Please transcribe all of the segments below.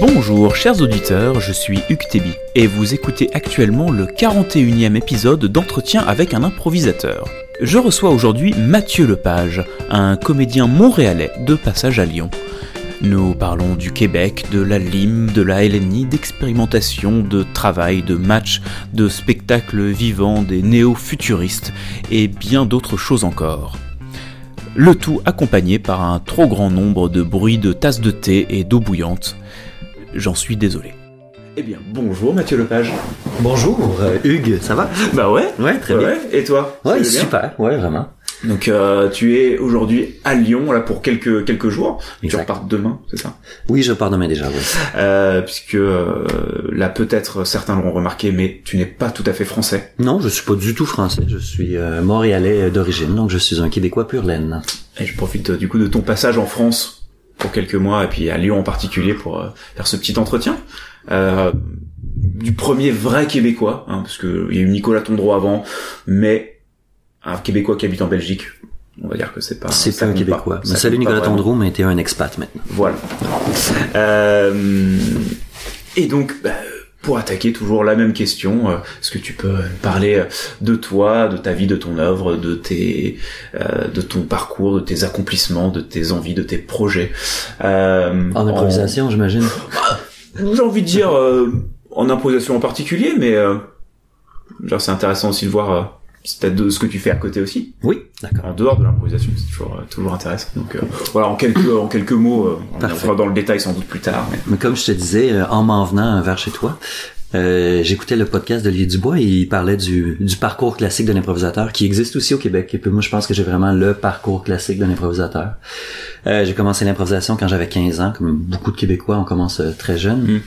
Bonjour chers auditeurs, je suis Tébi et vous écoutez actuellement le 41e épisode d'entretien avec un improvisateur. Je reçois aujourd'hui Mathieu Lepage, un comédien montréalais de passage à Lyon. Nous parlons du Québec, de la LIM, de la LNI, d'expérimentation, de travail, de match, de spectacles vivants, des néo-futuristes et bien d'autres choses encore. Le tout accompagné par un trop grand nombre de bruits de tasses de thé et d'eau bouillante. J'en suis désolé. Eh bien, bonjour Mathieu Lepage. Bonjour euh, Hugues, ça va? Bah ouais. Ouais, très bien. Et toi? Ouais, super, ouais, vraiment. Donc euh, tu es aujourd'hui à Lyon là pour quelques quelques jours. Tu Exact. repars demain, c'est ça? Oui, je pars demain déjà, oui. euh, Puisque euh, là peut-être certains l'auront remarqué, mais tu n'es pas tout à fait français. Non, je suis pas du tout français, je suis euh, montréalais d'origine, donc je suis un Québécois pur laine. Et je profite euh, du coup de ton passage en France pour quelques mois et puis à Lyon en particulier pour euh, faire ce petit entretien. Euh, du premier vrai Québécois, hein, parce que il y a eu Nicolas Tondreau avant, mais un Québécois qui habite en Belgique. On va dire que c'est pas. C'est pas un Québécois. Mais salut Nicolas. Tondreau, mais t'es un expat maintenant. Voilà. Euh, et donc, bah, pour attaquer toujours la même question, euh, est-ce que tu peux me parler euh, de toi, de ta vie, de ton œuvre, de tes, euh, de ton parcours, de tes accomplissements, de tes envies, de tes projets euh, En improvisation, j'imagine. en- J'ai envie de dire euh, en improvisation en particulier, mais euh, genre c'est intéressant aussi de voir euh, peut-être de ce que tu fais à côté aussi Oui, d'accord. en dehors de l'improvisation, c'est toujours euh, toujours intéressant. Donc euh, voilà, en quelques en quelques mots, euh, on Parfait. entrera dans le détail sans doute plus tard. Mais... Mais comme je te disais, euh, en m'en venant vers chez toi, euh, j'écoutais le podcast de Lee Dubois et il parlait du, du parcours classique de l'improvisateur qui existe aussi au Québec. Et puis moi, je pense que j'ai vraiment le parcours classique de l'improvisateur. Euh, j'ai commencé l'improvisation quand j'avais 15 ans, comme beaucoup de Québécois, on commence très jeune. Mm.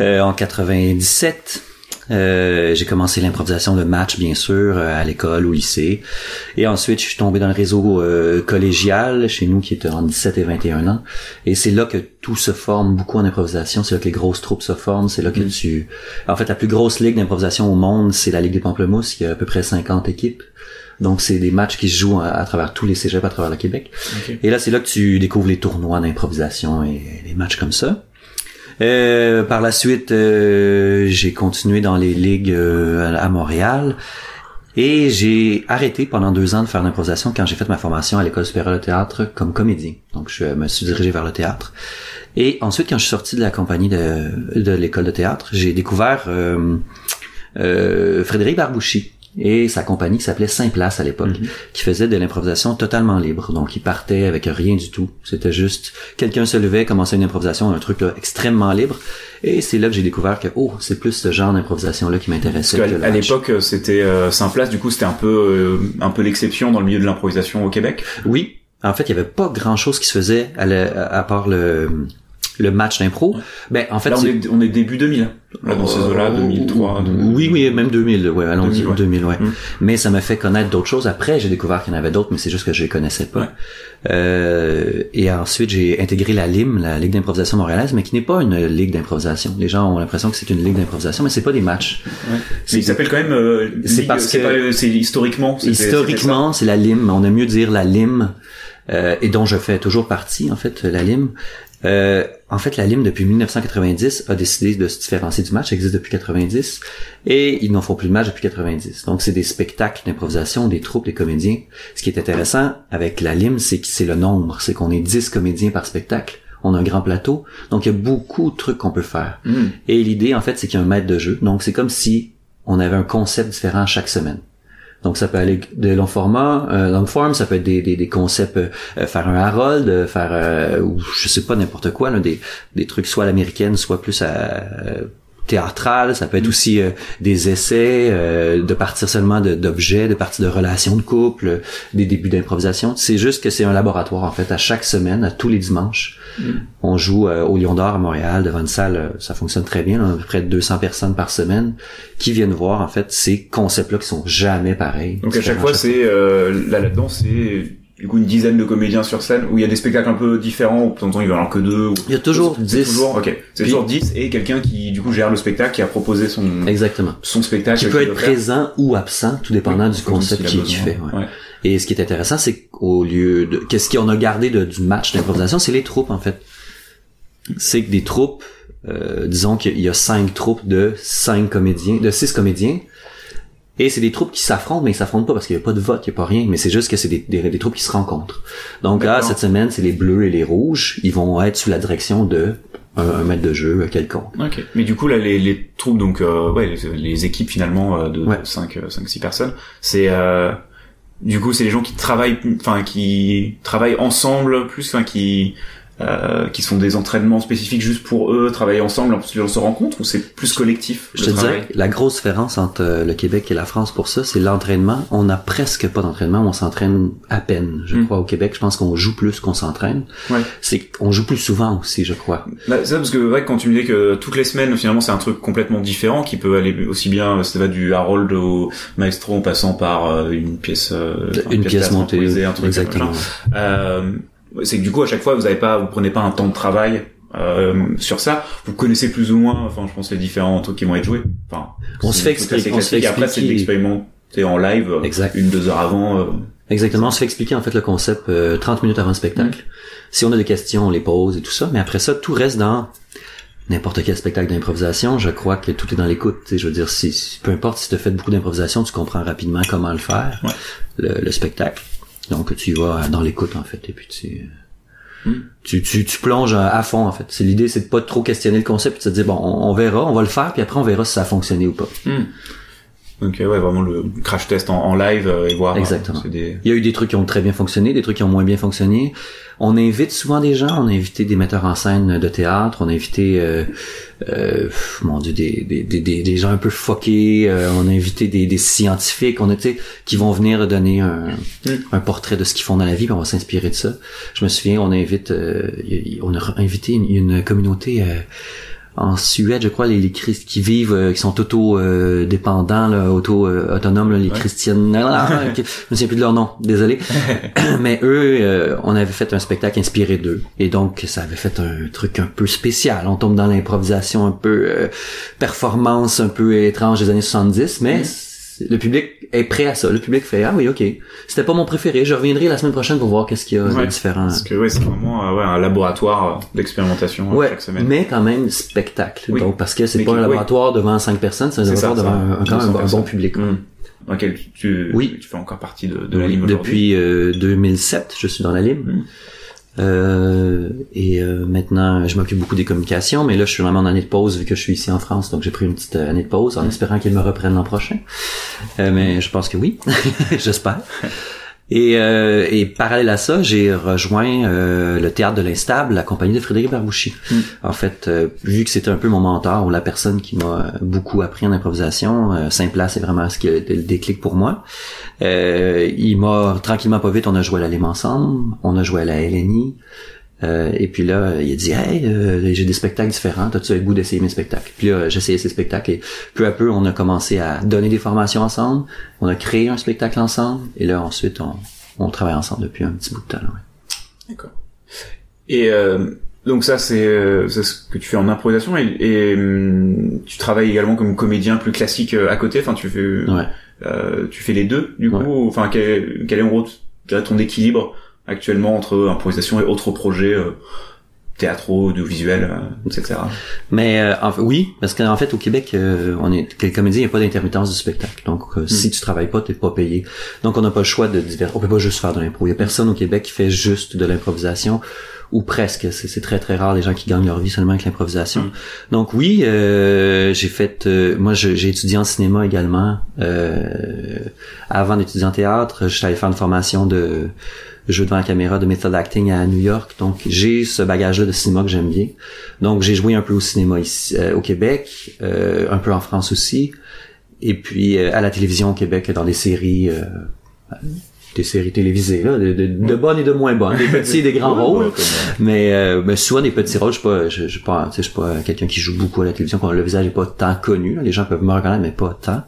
Euh, en 97, euh, j'ai commencé l'improvisation de match, bien sûr, euh, à l'école, au lycée. Et ensuite, je suis tombé dans le réseau euh, collégial, chez nous, qui était en 17 et 21 ans. Et c'est là que tout se forme beaucoup en improvisation. C'est là que les grosses troupes se forment. C'est là que tu... En fait, la plus grosse ligue d'improvisation au monde, c'est la Ligue des Pamplemousses. Y a à peu près 50 équipes. Donc, c'est des matchs qui se jouent à, à travers tous les cégeps à travers le Québec. Et là, c'est là que tu découvres les tournois d'improvisation et les matchs comme ça. Euh, par la suite, euh, j'ai continué dans les ligues euh, à Montréal. Et j'ai arrêté pendant deux ans de faire l'improvisation quand j'ai fait ma formation à l'école supérieure de théâtre comme comédien. Donc je me suis dirigé vers le théâtre. Et ensuite, quand je suis sorti de la compagnie de, de l'école de théâtre, j'ai découvert euh, euh, Frédéric Barbouchi et sa compagnie qui s'appelait Saint-Place à l'époque, qui faisait de l'improvisation totalement libre. Donc il partait avec rien du tout. C'était juste quelqu'un se levait, commençait une improvisation, un truc là, extrêmement libre. Et c'est là que j'ai découvert que oh, c'est plus ce genre d'improvisation là qui Parce m'intéressait. qu'à à l'époque, euh, c'était euh, Saint-Place, du coup, c'était un peu euh, un peu l'exception dans le milieu de l'improvisation au Québec? Oui. En fait, il y avait pas grand chose qui se faisait à, la- à part le le match d'impro. Ben en fait, Là, on c'est- est, on est début 2000, hein. là, dans ces eaux-là, 2003. de- Oui, oui, même 2000, ouais, allons-y, 2000, ouais. 2000, ouais. Mm. Mais ça m'a fait connaître d'autres choses. Après, j'ai découvert qu'il y en avait d'autres, mais c'est juste que je les connaissais pas. Ouais. Euh, et ensuite, j'ai intégré la LIM, la Ligue d'improvisation montréalaise, mais qui n'est pas une ligue d'improvisation. Les gens ont l'impression que c'est une ligue d'improvisation, mais c'est pas des matchs. Ouais. Mais il s'appelle quand même. euh, C'est parce que- pas- c'est historiquement. Historiquement, c'est la LIM. On aime mieux dire la LIM, euh, et dont je fais toujours partie, en fait, la LIM. Euh, en fait, la LIM, depuis 1990, a décidé de se différencier du match. Existe depuis 90. Et ils n'en font plus de match depuis 90. Donc, c'est des spectacles d'improvisation, des troupes, des comédiens. Ce qui est intéressant avec la LIM, c'est que c'est le nombre. C'est qu'on est 10 comédiens par spectacle. On a un grand plateau. Donc, il y a beaucoup de trucs qu'on peut faire. Hmm. Et l'idée, en fait, c'est qu'il y a un maître de jeu. Donc, c'est comme si on avait un concept différent chaque semaine. Donc, ça peut aller de long format, euh, long form, ça peut être des, des, concepts, euh, faire un Harold, euh, faire, euh, ou je sais pas, n'importe quoi, des, des trucs soit à l'américaine, soit plus à, euh, théâtral, ça peut être aussi euh, des essais, euh, de partir seulement d'objets, de partir de relations de couple, euh, des débuts d'improvisation. C'est juste que c'est un laboratoire, en fait, à chaque semaine, à tous les dimanches. On joue euh, au Lion d'Or à Montréal, devant une salle, euh, ça fonctionne très bien, on a à peu près 200 personnes par semaine qui viennent voir, en fait, ces concepts-là qui sont jamais pareils. Donc à chaque fois, c'est euh, là là-dedans, c'est du coup une dizaine de comédiens sur scène où il y a des spectacles un peu différents où de temps en temps il va y en avoir que deux. Ou... Il y a toujours 10. Toujours, ok. C'est toujours 10 et quelqu'un qui du coup gère le spectacle, qui a proposé son Exactement. son spectacle. Qui peut qu'il être présent ou absent, tout dépendant Oui, du concept s'il a qui, qui besoin. fait. ouais. Ouais. Et ce qui est intéressant, c'est qu'au lieu de... Qu'est-ce qu'on a gardé de, du match d'improvisation, c'est les troupes, en fait. C'est que des troupes Euh, disons qu'il y a cinq troupes de cinq comédiens, de six comédiens. Et c'est des troupes qui s'affrontent, mais ils s'affrontent pas parce qu'il n'y a pas de vote, il n'y a pas rien, mais c'est juste que c'est des, des, des troupes qui se rencontrent. Donc là, cette semaine, c'est les bleus et les rouges. Ils vont être sous la direction de un, un maître de jeu quelconque. Ok. Mais du coup là, les, les troupes, donc euh, ouais, les, les équipes finalement euh, de Ouais. 5 cinq, six personnes, c'est euh, du coup c'est les gens qui travaillent, enfin qui travaillent ensemble plus, enfin qui euh, qui sont des entraînements spécifiques juste pour eux, travailler ensemble, ensuite les gens se rencontrent ou c'est plus collectif Je le te travail dirais la grosse différence entre euh, le Québec et la France pour ça, c'est l'entraînement. On n'a presque pas d'entraînement, on s'entraîne à peine. Je Mm. crois au Québec, je pense qu'on joue plus qu'on s'entraîne. Ouais. C'est qu'on joue plus souvent aussi, je crois. Bah, c'est ça parce que ouais, quand tu me dis que toutes les semaines finalement c'est un truc complètement différent qui peut aller aussi bien ça va du Harold au Maestro en passant par euh, une pièce euh, Une pièce montée, un truc exactement. Euh, c'est que du coup à chaque fois vous avez pas vous prenez pas un temps de travail euh, sur ça vous connaissez plus ou moins enfin je pense les différents trucs qui vont être joués enfin On se fait expliquer- on se fait après c'est l'expérimenter en live euh, Exact. une deux heures avant euh, Exactement, on se fait expliquer en fait le concept euh, 30 minutes avant le spectacle. Si on a des questions, on les pose et tout ça, mais après ça, tout reste dans n'importe quel spectacle d'improvisation. Je crois que tout est dans l'écoute. Je veux dire, si, si- peu importe si tu as fait beaucoup d'improvisation, tu comprends rapidement comment le faire, Ouais. le, le spectacle. Donc tu y vas dans l'écoute en fait, et puis tu, Mm. tu, tu, tu plonges à, à fond en fait. C'est l'idée, c'est de pas trop questionner le concept, puis de te dire bon, on, on verra, on va le faire, puis après on verra si ça a fonctionné ou pas. Donc euh, ouais vraiment le crash test en, en live euh, et voir euh, Exactement. des Il y a eu des trucs qui ont très bien fonctionné, des trucs qui ont moins bien fonctionné. On invite souvent des gens, on a invité des metteurs en scène de théâtre, on a invité, euh, euh, mon dieu, des, des, des, des, gens un peu foqués, euh, on a invité des, des scientifiques, on a, qui vont venir donner un, Mm. un portrait de ce qu'ils font dans la vie, puis on va s'inspirer de ça. Je me souviens, on invite, euh, on a invité une, une communauté euh, en Suède, je crois, les, les Christ qui vivent, euh, qui sont auto-dépendants, là, auto-autonomes, là, les Ouais. Christianes, je me souviens plus de leur nom, désolé. Mais eux, euh, on avait fait un spectacle inspiré d'eux. Et donc, ça avait fait un truc un peu spécial. On tombe dans l'improvisation un peu euh, performance un peu étrange des années 70, mais c'est- le public est prêt à ça. Le public fait ah oui ok, c'était pas mon préféré. Je reviendrai la semaine prochaine pour voir qu'est-ce qu'il y a Ouais. de différent. parce que ouais c'est vraiment euh, ouais, un laboratoire euh, d'expérimentation euh, Ouais, chaque semaine mais quand même spectacle. Oui. Donc parce que c'est pas un oui. laboratoire devant cinq personnes, c'est un ça, laboratoire ça. devant un, quand même un, 200 bon- public. Mm. dans lequel tu Oui. tu fais encore partie de, de la aujourd'hui Depuis euh, 2007, je suis dans la Lime. Mm. Euh, et euh, maintenant, je m'occupe beaucoup des communications, mais là, je suis vraiment en année de pause vu que je suis ici en France, donc j'ai pris une petite euh, année de pause en espérant qu'ils me reprennent l'an prochain. Euh, mais je pense que oui, j'espère. Et, euh, et parallèle à ça, j'ai rejoint euh, le théâtre de l'Instable, la compagnie de Frédéric Barbouchi. Mm. En fait, euh, vu que c'était un peu mon mentor ou la personne qui m'a beaucoup appris en improvisation, euh, Saint-Place c'est vraiment ce qui a été le déclic pour moi. Euh, il m'a tranquillement pas vite, on a joué à la Lime ensemble, on a joué à la LNI. Euh, et puis là, il a dit Hey, euh, j'ai des spectacles différents, t'as-tu le goût d'essayer mes spectacles? Puis là, essayé ces spectacles et peu à peu, on a commencé à donner des formations ensemble, on a créé un spectacle ensemble, et là ensuite on, on travaille ensemble depuis un petit bout de temps. ouais. D'accord. Et euh, donc ça c'est euh, c'est ce que tu fais en improvisation et, et, hum, tu travailles également comme comédien plus classique euh, à côté? Enfin tu fais Ouais. euh, tu fais les deux du Ouais. coup. Enfin quel, quel est en gros ton équilibre actuellement entre improvisation et autres projets euh, théâtraux, audiovisuels, euh, etc. Mais euh, en fait, oui, parce qu'en fait au Québec, euh, on est quel comédien, il n'y a pas d'intermittence du spectacle. Donc euh, si tu travailles pas, t'es pas payé. Donc on n'a pas le choix de divers. On peut pas juste faire de l'impro. Il y a personne au Québec qui fait juste de l'improvisation ou presque. C'est très très rare les gens qui gagnent leur vie seulement avec l'improvisation. Mm. Donc oui, euh, j'ai fait. euh, moi, je- j'ai étudié en cinéma également. Euh, avant d'étudier en théâtre, j'étais allé faire une formation de jeu devant la caméra de method acting à New York. Donc j'ai ce bagage-là de cinéma que j'aime bien. Donc j'ai joué un peu au cinéma ici, euh, au Québec, euh, un peu en France aussi, et puis euh, à la télévision au Québec dans des séries, euh, des séries télévisées là, de, de, de bonnes et de moins bonnes, des petits et des grands rôles. Mais, euh, mais souvent des petits rôles, je suis pas, je, je suis pas, tu sais, je suis pas quelqu'un qui joue beaucoup à la télévision, quand le visage est pas tant connu. là. Les gens peuvent me reconnaître, mais pas tant.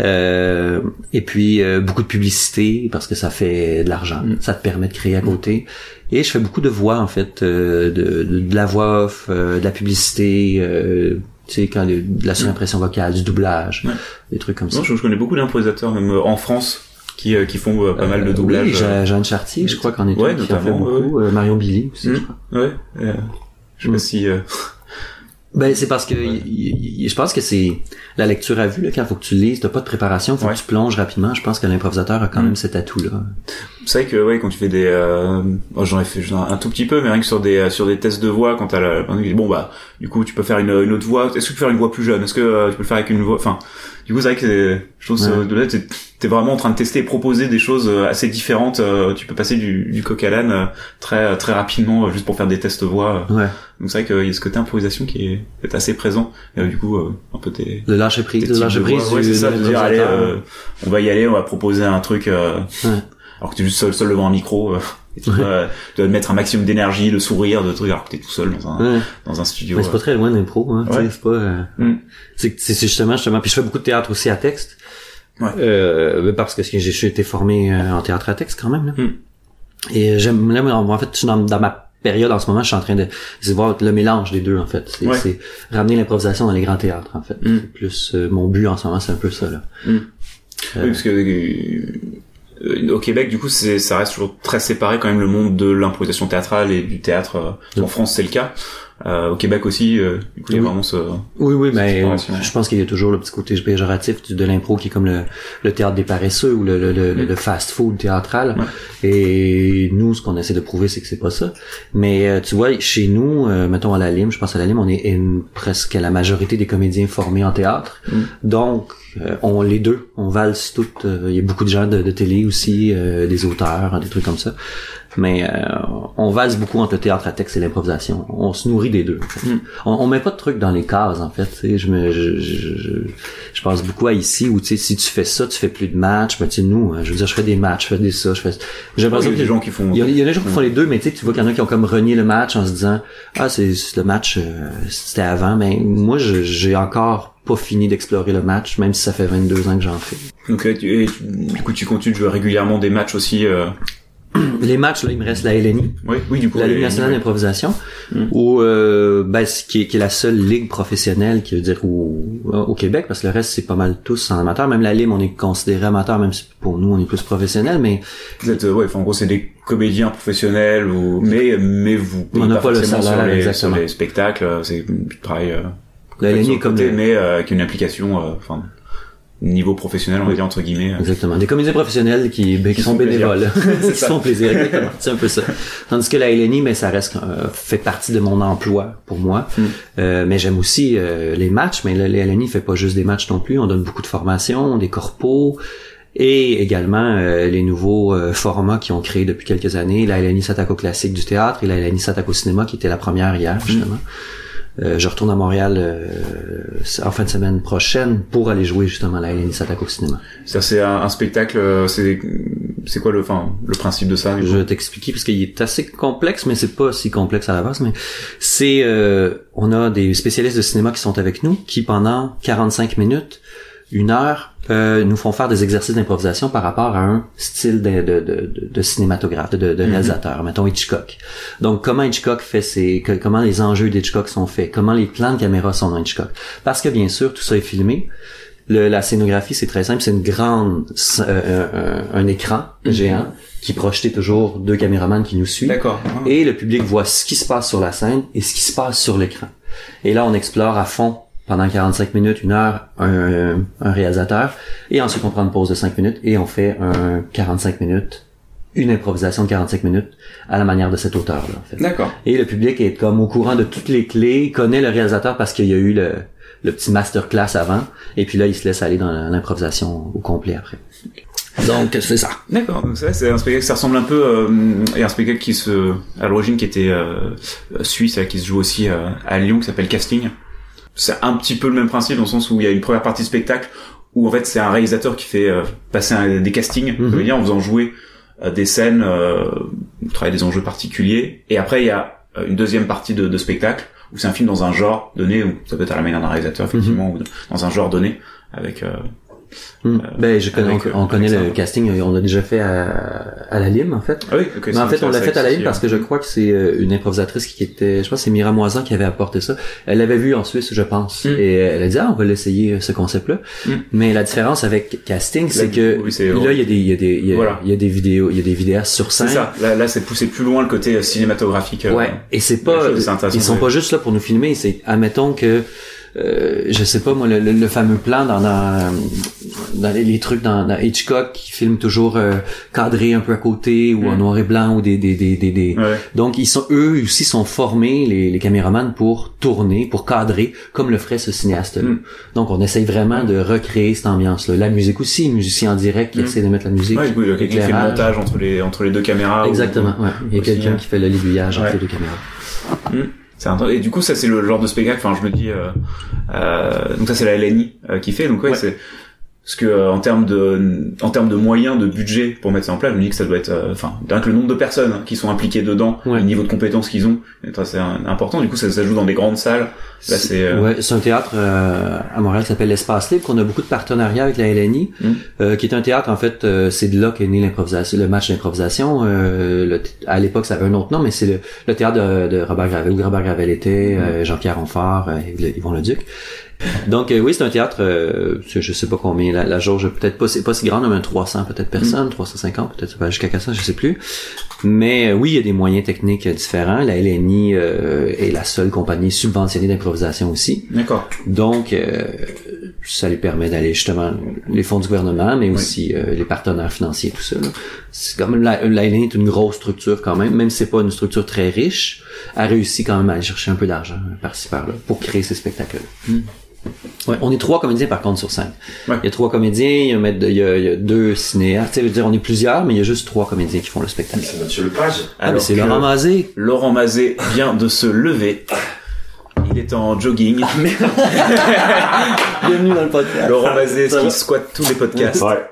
Euh, et puis euh, beaucoup de publicité parce que ça fait de l'argent, Mm. ça te permet de créer à côté. Et je fais beaucoup de voix en fait, euh, de, de, de la voix off, euh, de la publicité. Euh, tu sais, quand de la surimpression vocale, du doublage, Ouais. des trucs comme ça. non, je, je connais beaucoup d'improvisateurs même en France qui euh, qui font euh, pas mal de doublages. Oui, euh, Je- Jeanne Chartier, je crois qu'on est Ouais, qui en fait beaucoup. Marion Billy aussi, Mm. je crois. Ouais. je sais pas Mm. si euh, Ben c'est parce que je pense que c'est la lecture à vue là, quand faut que tu lises, t'as pas de préparation, faut que tu plonges rapidement. Je pense que l'improvisateur a quand mm. même cet atout là. C'est vrai que ouais quand tu fais des, euh... Oh, j'en ai fait un tout petit peu, mais rien que sur des sur des tests de voix, quand t'as la... bon bah du coup tu peux faire une, une autre voix. Est-ce que tu peux faire une voix plus jeune? Est-ce que euh, tu peux le faire avec une voix Enfin du coup c'est vrai que je trouve ouais. de là t'es vraiment en train de tester et proposer des choses euh, assez différentes. Euh, tu peux passer du, du coq à l'âne très très rapidement juste pour faire des tests voix. Ouais. Donc c'est vrai qu'il y a ce côté improvisation qui est, est assez présent. Et, du coup, euh, un peu tes... Le lâcher prise, le lâcher prise. Ouais, c'est ça, de dire, allez, euh, on va y aller, on va proposer un truc... Euh, ouais. Alors que t'es juste seul, seul devant un micro. Et tu, dois, tu dois mettre un maximum d'énergie, de sourire, de trucs, alors que t'es tout seul dans un, dans un studio. Mais c'est pas très loin d'impro, hein. C'est pas, mm. c'est, c'est justement, justement, puis je fais beaucoup de théâtre aussi à texte. Ouais. Euh, parce que j'ai été formé en théâtre à texte quand même, là. Mm. Et j'aime, là, en fait, je suis dans, dans ma période en ce moment, je suis en train de, voir le mélange des deux en fait. C'est ramener l'improvisation dans les grands théâtres en fait. Mm. Plus euh, mon but en ce moment, c'est un peu ça là. Mm. Euh, oui, parce que euh, au Québec, du coup, ça reste toujours très séparé quand même le monde de l'improvisation théâtrale et du théâtre. En France, c'est le cas. Euh, au Québec aussi, euh, du coup, il y a vraiment ce... Oui, oui, mais je pense qu'il y a toujours le petit côté péjoratif de l'impro qui est comme le, le théâtre des paresseux ou le, le, le, mm. fast-food théâtral. Et nous, ce qu'on essaie de prouver, c'est que c'est pas ça. Mais euh, tu vois, chez nous, euh, mettons à la Lime, je pense à la Lime, on est presque la majorité des comédiens formés en théâtre. Mm. Donc, on les deux, on valse toutes. Il y a beaucoup de gens de, de télé aussi, des auteurs, des trucs comme ça mais euh, on vase beaucoup entre le théâtre à texte et l'improvisation. On se nourrit des deux. Hmm. On, on, met pas de trucs dans les cases en fait. Je me, je, je, je, pense beaucoup à ici où tu si tu fais ça, tu fais plus de matchs. Mais tu sais nous, hein, je veux dire, je fais des matchs, je fais des ça, je fais. J'ai l'impression qu'il y a des gens qui font. Il y, a, il y a des gens qui font les deux, mais tu tu vois qu'il y en a qui ont comme renié le match en se disant ah c'est le match euh, c'était avant, mais moi j'ai encore pas fini d'explorer le match, même si ça fait 22 ans que j'en fais. Donc, et, du coup, tu continues de jouer régulièrement des matchs aussi euh, les matchs, là, il me reste la LNI. Oui, oui, du coup. La Ligue nationale d'improvisation. Mm. Ou, euh, ben, qui, est, qui est la seule ligue professionnelle, qui veut dire au, au Québec, parce que le reste, c'est pas mal tous en amateur. Même la Lime, on est considéré amateur, même si pour nous, on est plus professionnel, mais... Vous êtes, ouais, en gros, c'est des comédiens professionnels, ou, mais, mais vous on n'a pas, le salaire, sur les, spectacles, c'est du travail, euh, la LNI comme mais euh, avec une application, euh, enfin, niveau professionnel, on va dire entre guillemets. Exactement. Des comédiens professionnels qui, ben, qui, sont bénévoles, qui font plaisir. C'est un peu ça. Tandis que la LNI, mais ça reste euh, fait partie de mon emploi pour moi. Mm. Euh, mais j'aime aussi euh, les matchs. Mais la, la LNI fait pas juste des matchs non plus. On donne beaucoup de formations, des corpos et également les nouveaux formats qui ont créé depuis quelques années. La LNI s'attaque au classique du théâtre et la LNI s'attaque au cinéma qui était la première hier mm. Euh, je retourne à Montréal euh, en fin de semaine prochaine pour aller jouer justement la Hélène s'attaque au cinéma. C'est un, un, spectacle, euh, c'est c'est quoi le enfin le principe de ça Je vais t'expliquer parce qu'il est assez complexe, mais c'est pas si complexe à la base. Mais c'est on a des spécialistes de cinéma qui sont avec nous, qui pendant 45 minutes, une heure euh, nous font faire des exercices d'improvisation par rapport à un style de, de, de, de cinématographe, de, de mhm. réalisateur, mettons Hitchcock. Donc comment Hitchcock fait ses, comment les enjeux d'Hitchcock sont faits, comment les plans de caméra sont dans Hitchcock? Parce que bien sûr tout ça est filmé. Le, la scénographie c'est très simple, c'est une grande euh, euh, un écran mhm. géant qui projetait toujours deux caméramans qui nous suivent. D'accord. Et le public voit ce qui se passe sur la scène et ce qui se passe sur l'écran. Et là on explore à fond pendant 45 minutes, une heure, un, un, réalisateur, et ensuite on prend une pause de 5 minutes et on fait un 45 minutes, une improvisation de 45 minutes à la manière de cet auteur-là. En fait. D'accord. Et le public est comme au courant de toutes les clés, connaît le réalisateur parce qu'il y a eu le, le petit masterclass avant, et puis là il se laisse aller dans l'improvisation au complet après. Donc c'est ça. D'accord. Donc c'est un spectacle, ça ressemble un peu euh, et un spectacle qui se à l'origine qui était euh, suisse, qui se joue aussi euh, à Lyon, qui s'appelle Casting c'est un petit peu le même principe dans le sens où il y a une première partie spectacle où en fait c'est un réalisateur qui fait euh, passer un, des castings, mm dire, en faisant jouer euh, des scènes, euh, travailler des enjeux particuliers, et après il y a euh, une deuxième partie de, de spectacle où c'est un film dans un genre donné, ou ça peut être à la manière d'un réalisateur effectivement, mhm. ou dans un genre donné, avec Hmm. ben, je connais, avec, on, euh, connaît le ça. casting, on a déjà fait à, à la Lime, en fait. Ah oui, ok. Mais en fait, on l'a fait à la Lime parce que je crois que c'est euh, une improvisatrice qui était, je pense c'est Mira Moisan qui avait apporté ça. Elle l'avait vu en Suisse, je pense. Mm. Et elle a dit, ah, on va l'essayer, ce concept-là. Mm. Mais la différence avec casting, c'est que oui, là, il y a des, il y a des, il y a, Voilà. il y a des vidéos, il y a des vidéastes sur scène. C'est ça. Là, là, c'est poussé plus loin le côté euh, cinématographique. euh, Ouais, et c'est la pas, chose, ils sont pas juste là pour nous filmer, c'est, admettons que, euh, je sais pas moi, le, le- le fameux plan dans, dans, dans les, les trucs dans, dans Hitchcock qui filme toujours euh, cadré un peu à côté ou en Mm. noir et blanc ou des, des, des, des, des- Ouais. donc ils sont eux aussi sont formés les, les caméramans pour tourner, pour cadrer comme le ferait ce cinéaste là. Mm. Donc on essaye vraiment de recréer cette ambiance là. La musique aussi, musicien en direct qui Mm. essaie de mettre la musique. Ouais, coup, il y a quelqu'un qui fait le montage entre les, entre les deux caméras. ou- Exactement, ouais. Il y a quelqu'un hein. qui fait le l'aiguillage entre les deux caméras. Et du coup, ça, c'est le genre de spectacle, enfin, je me dis, euh, euh, donc ça, c'est la LNI euh, qui fait, donc ouais, Ouais. c'est, parce que euh, en termes de, en termes de moyens, de budget pour mettre ça en place, je me dis que ça doit être, euh, enfin, rien que le nombre de personnes hein, qui sont impliquées dedans, Ouais. le niveau de compétences qu'ils ont, c'est important. Du coup, ça, ça joue dans des grandes salles. Là, c'est, euh, Ouais, c'est un théâtre euh, à Montréal qui s'appelle l'Espace Libre, qu'on a beaucoup de partenariats avec la LNI, Mm. euh, qui est un théâtre, en fait, euh, c'est de là qu'est né l'improvisation, le match d'improvisation. Euh, à l'époque, ça avait un autre nom, mais c'est le, le théâtre de, de Robert Gravel, où Robert Gravel était, Mm. euh, Jean-Pierre euh, Yves- Yvon Leduc. Donc euh, oui, c'est un théâtre, euh, je sais pas combien, la, la jauge peut-être pas, c'est pas si grande, mais un 300 peut-être personnes, 350 peut-être jusqu'à 400, je sais plus. Mais euh, oui, il y a des moyens techniques différents. La LNI euh, est la seule compagnie subventionnée d'improvisation aussi. D'accord. Donc, euh, ça lui permet d'aller justement les fonds du gouvernement, mais aussi euh, les partenaires financiers, tout ça. là. C'est quand même la, la LNI est une grosse structure quand même, même si c'est pas une structure très riche, a réussi quand même à aller chercher un peu d'argent par-ci par-là pour créer ces spectacles. Ouais, on est trois comédiens par contre sur scène. Ouais. Il y a trois comédiens, il y a, un maître de- il y a, il y a deux cinéastes. Tu sais, je veux dire, on est plusieurs, mais il y a juste trois comédiens qui font le spectacle. C'est Mathieu Lepage. Ah, mais c'est Laurent Mazé. Laurent Mazé vient de se lever. Il est en jogging. Bienvenue dans le podcast. Laurent Mazé, qui squatte tous les podcasts. Ouais.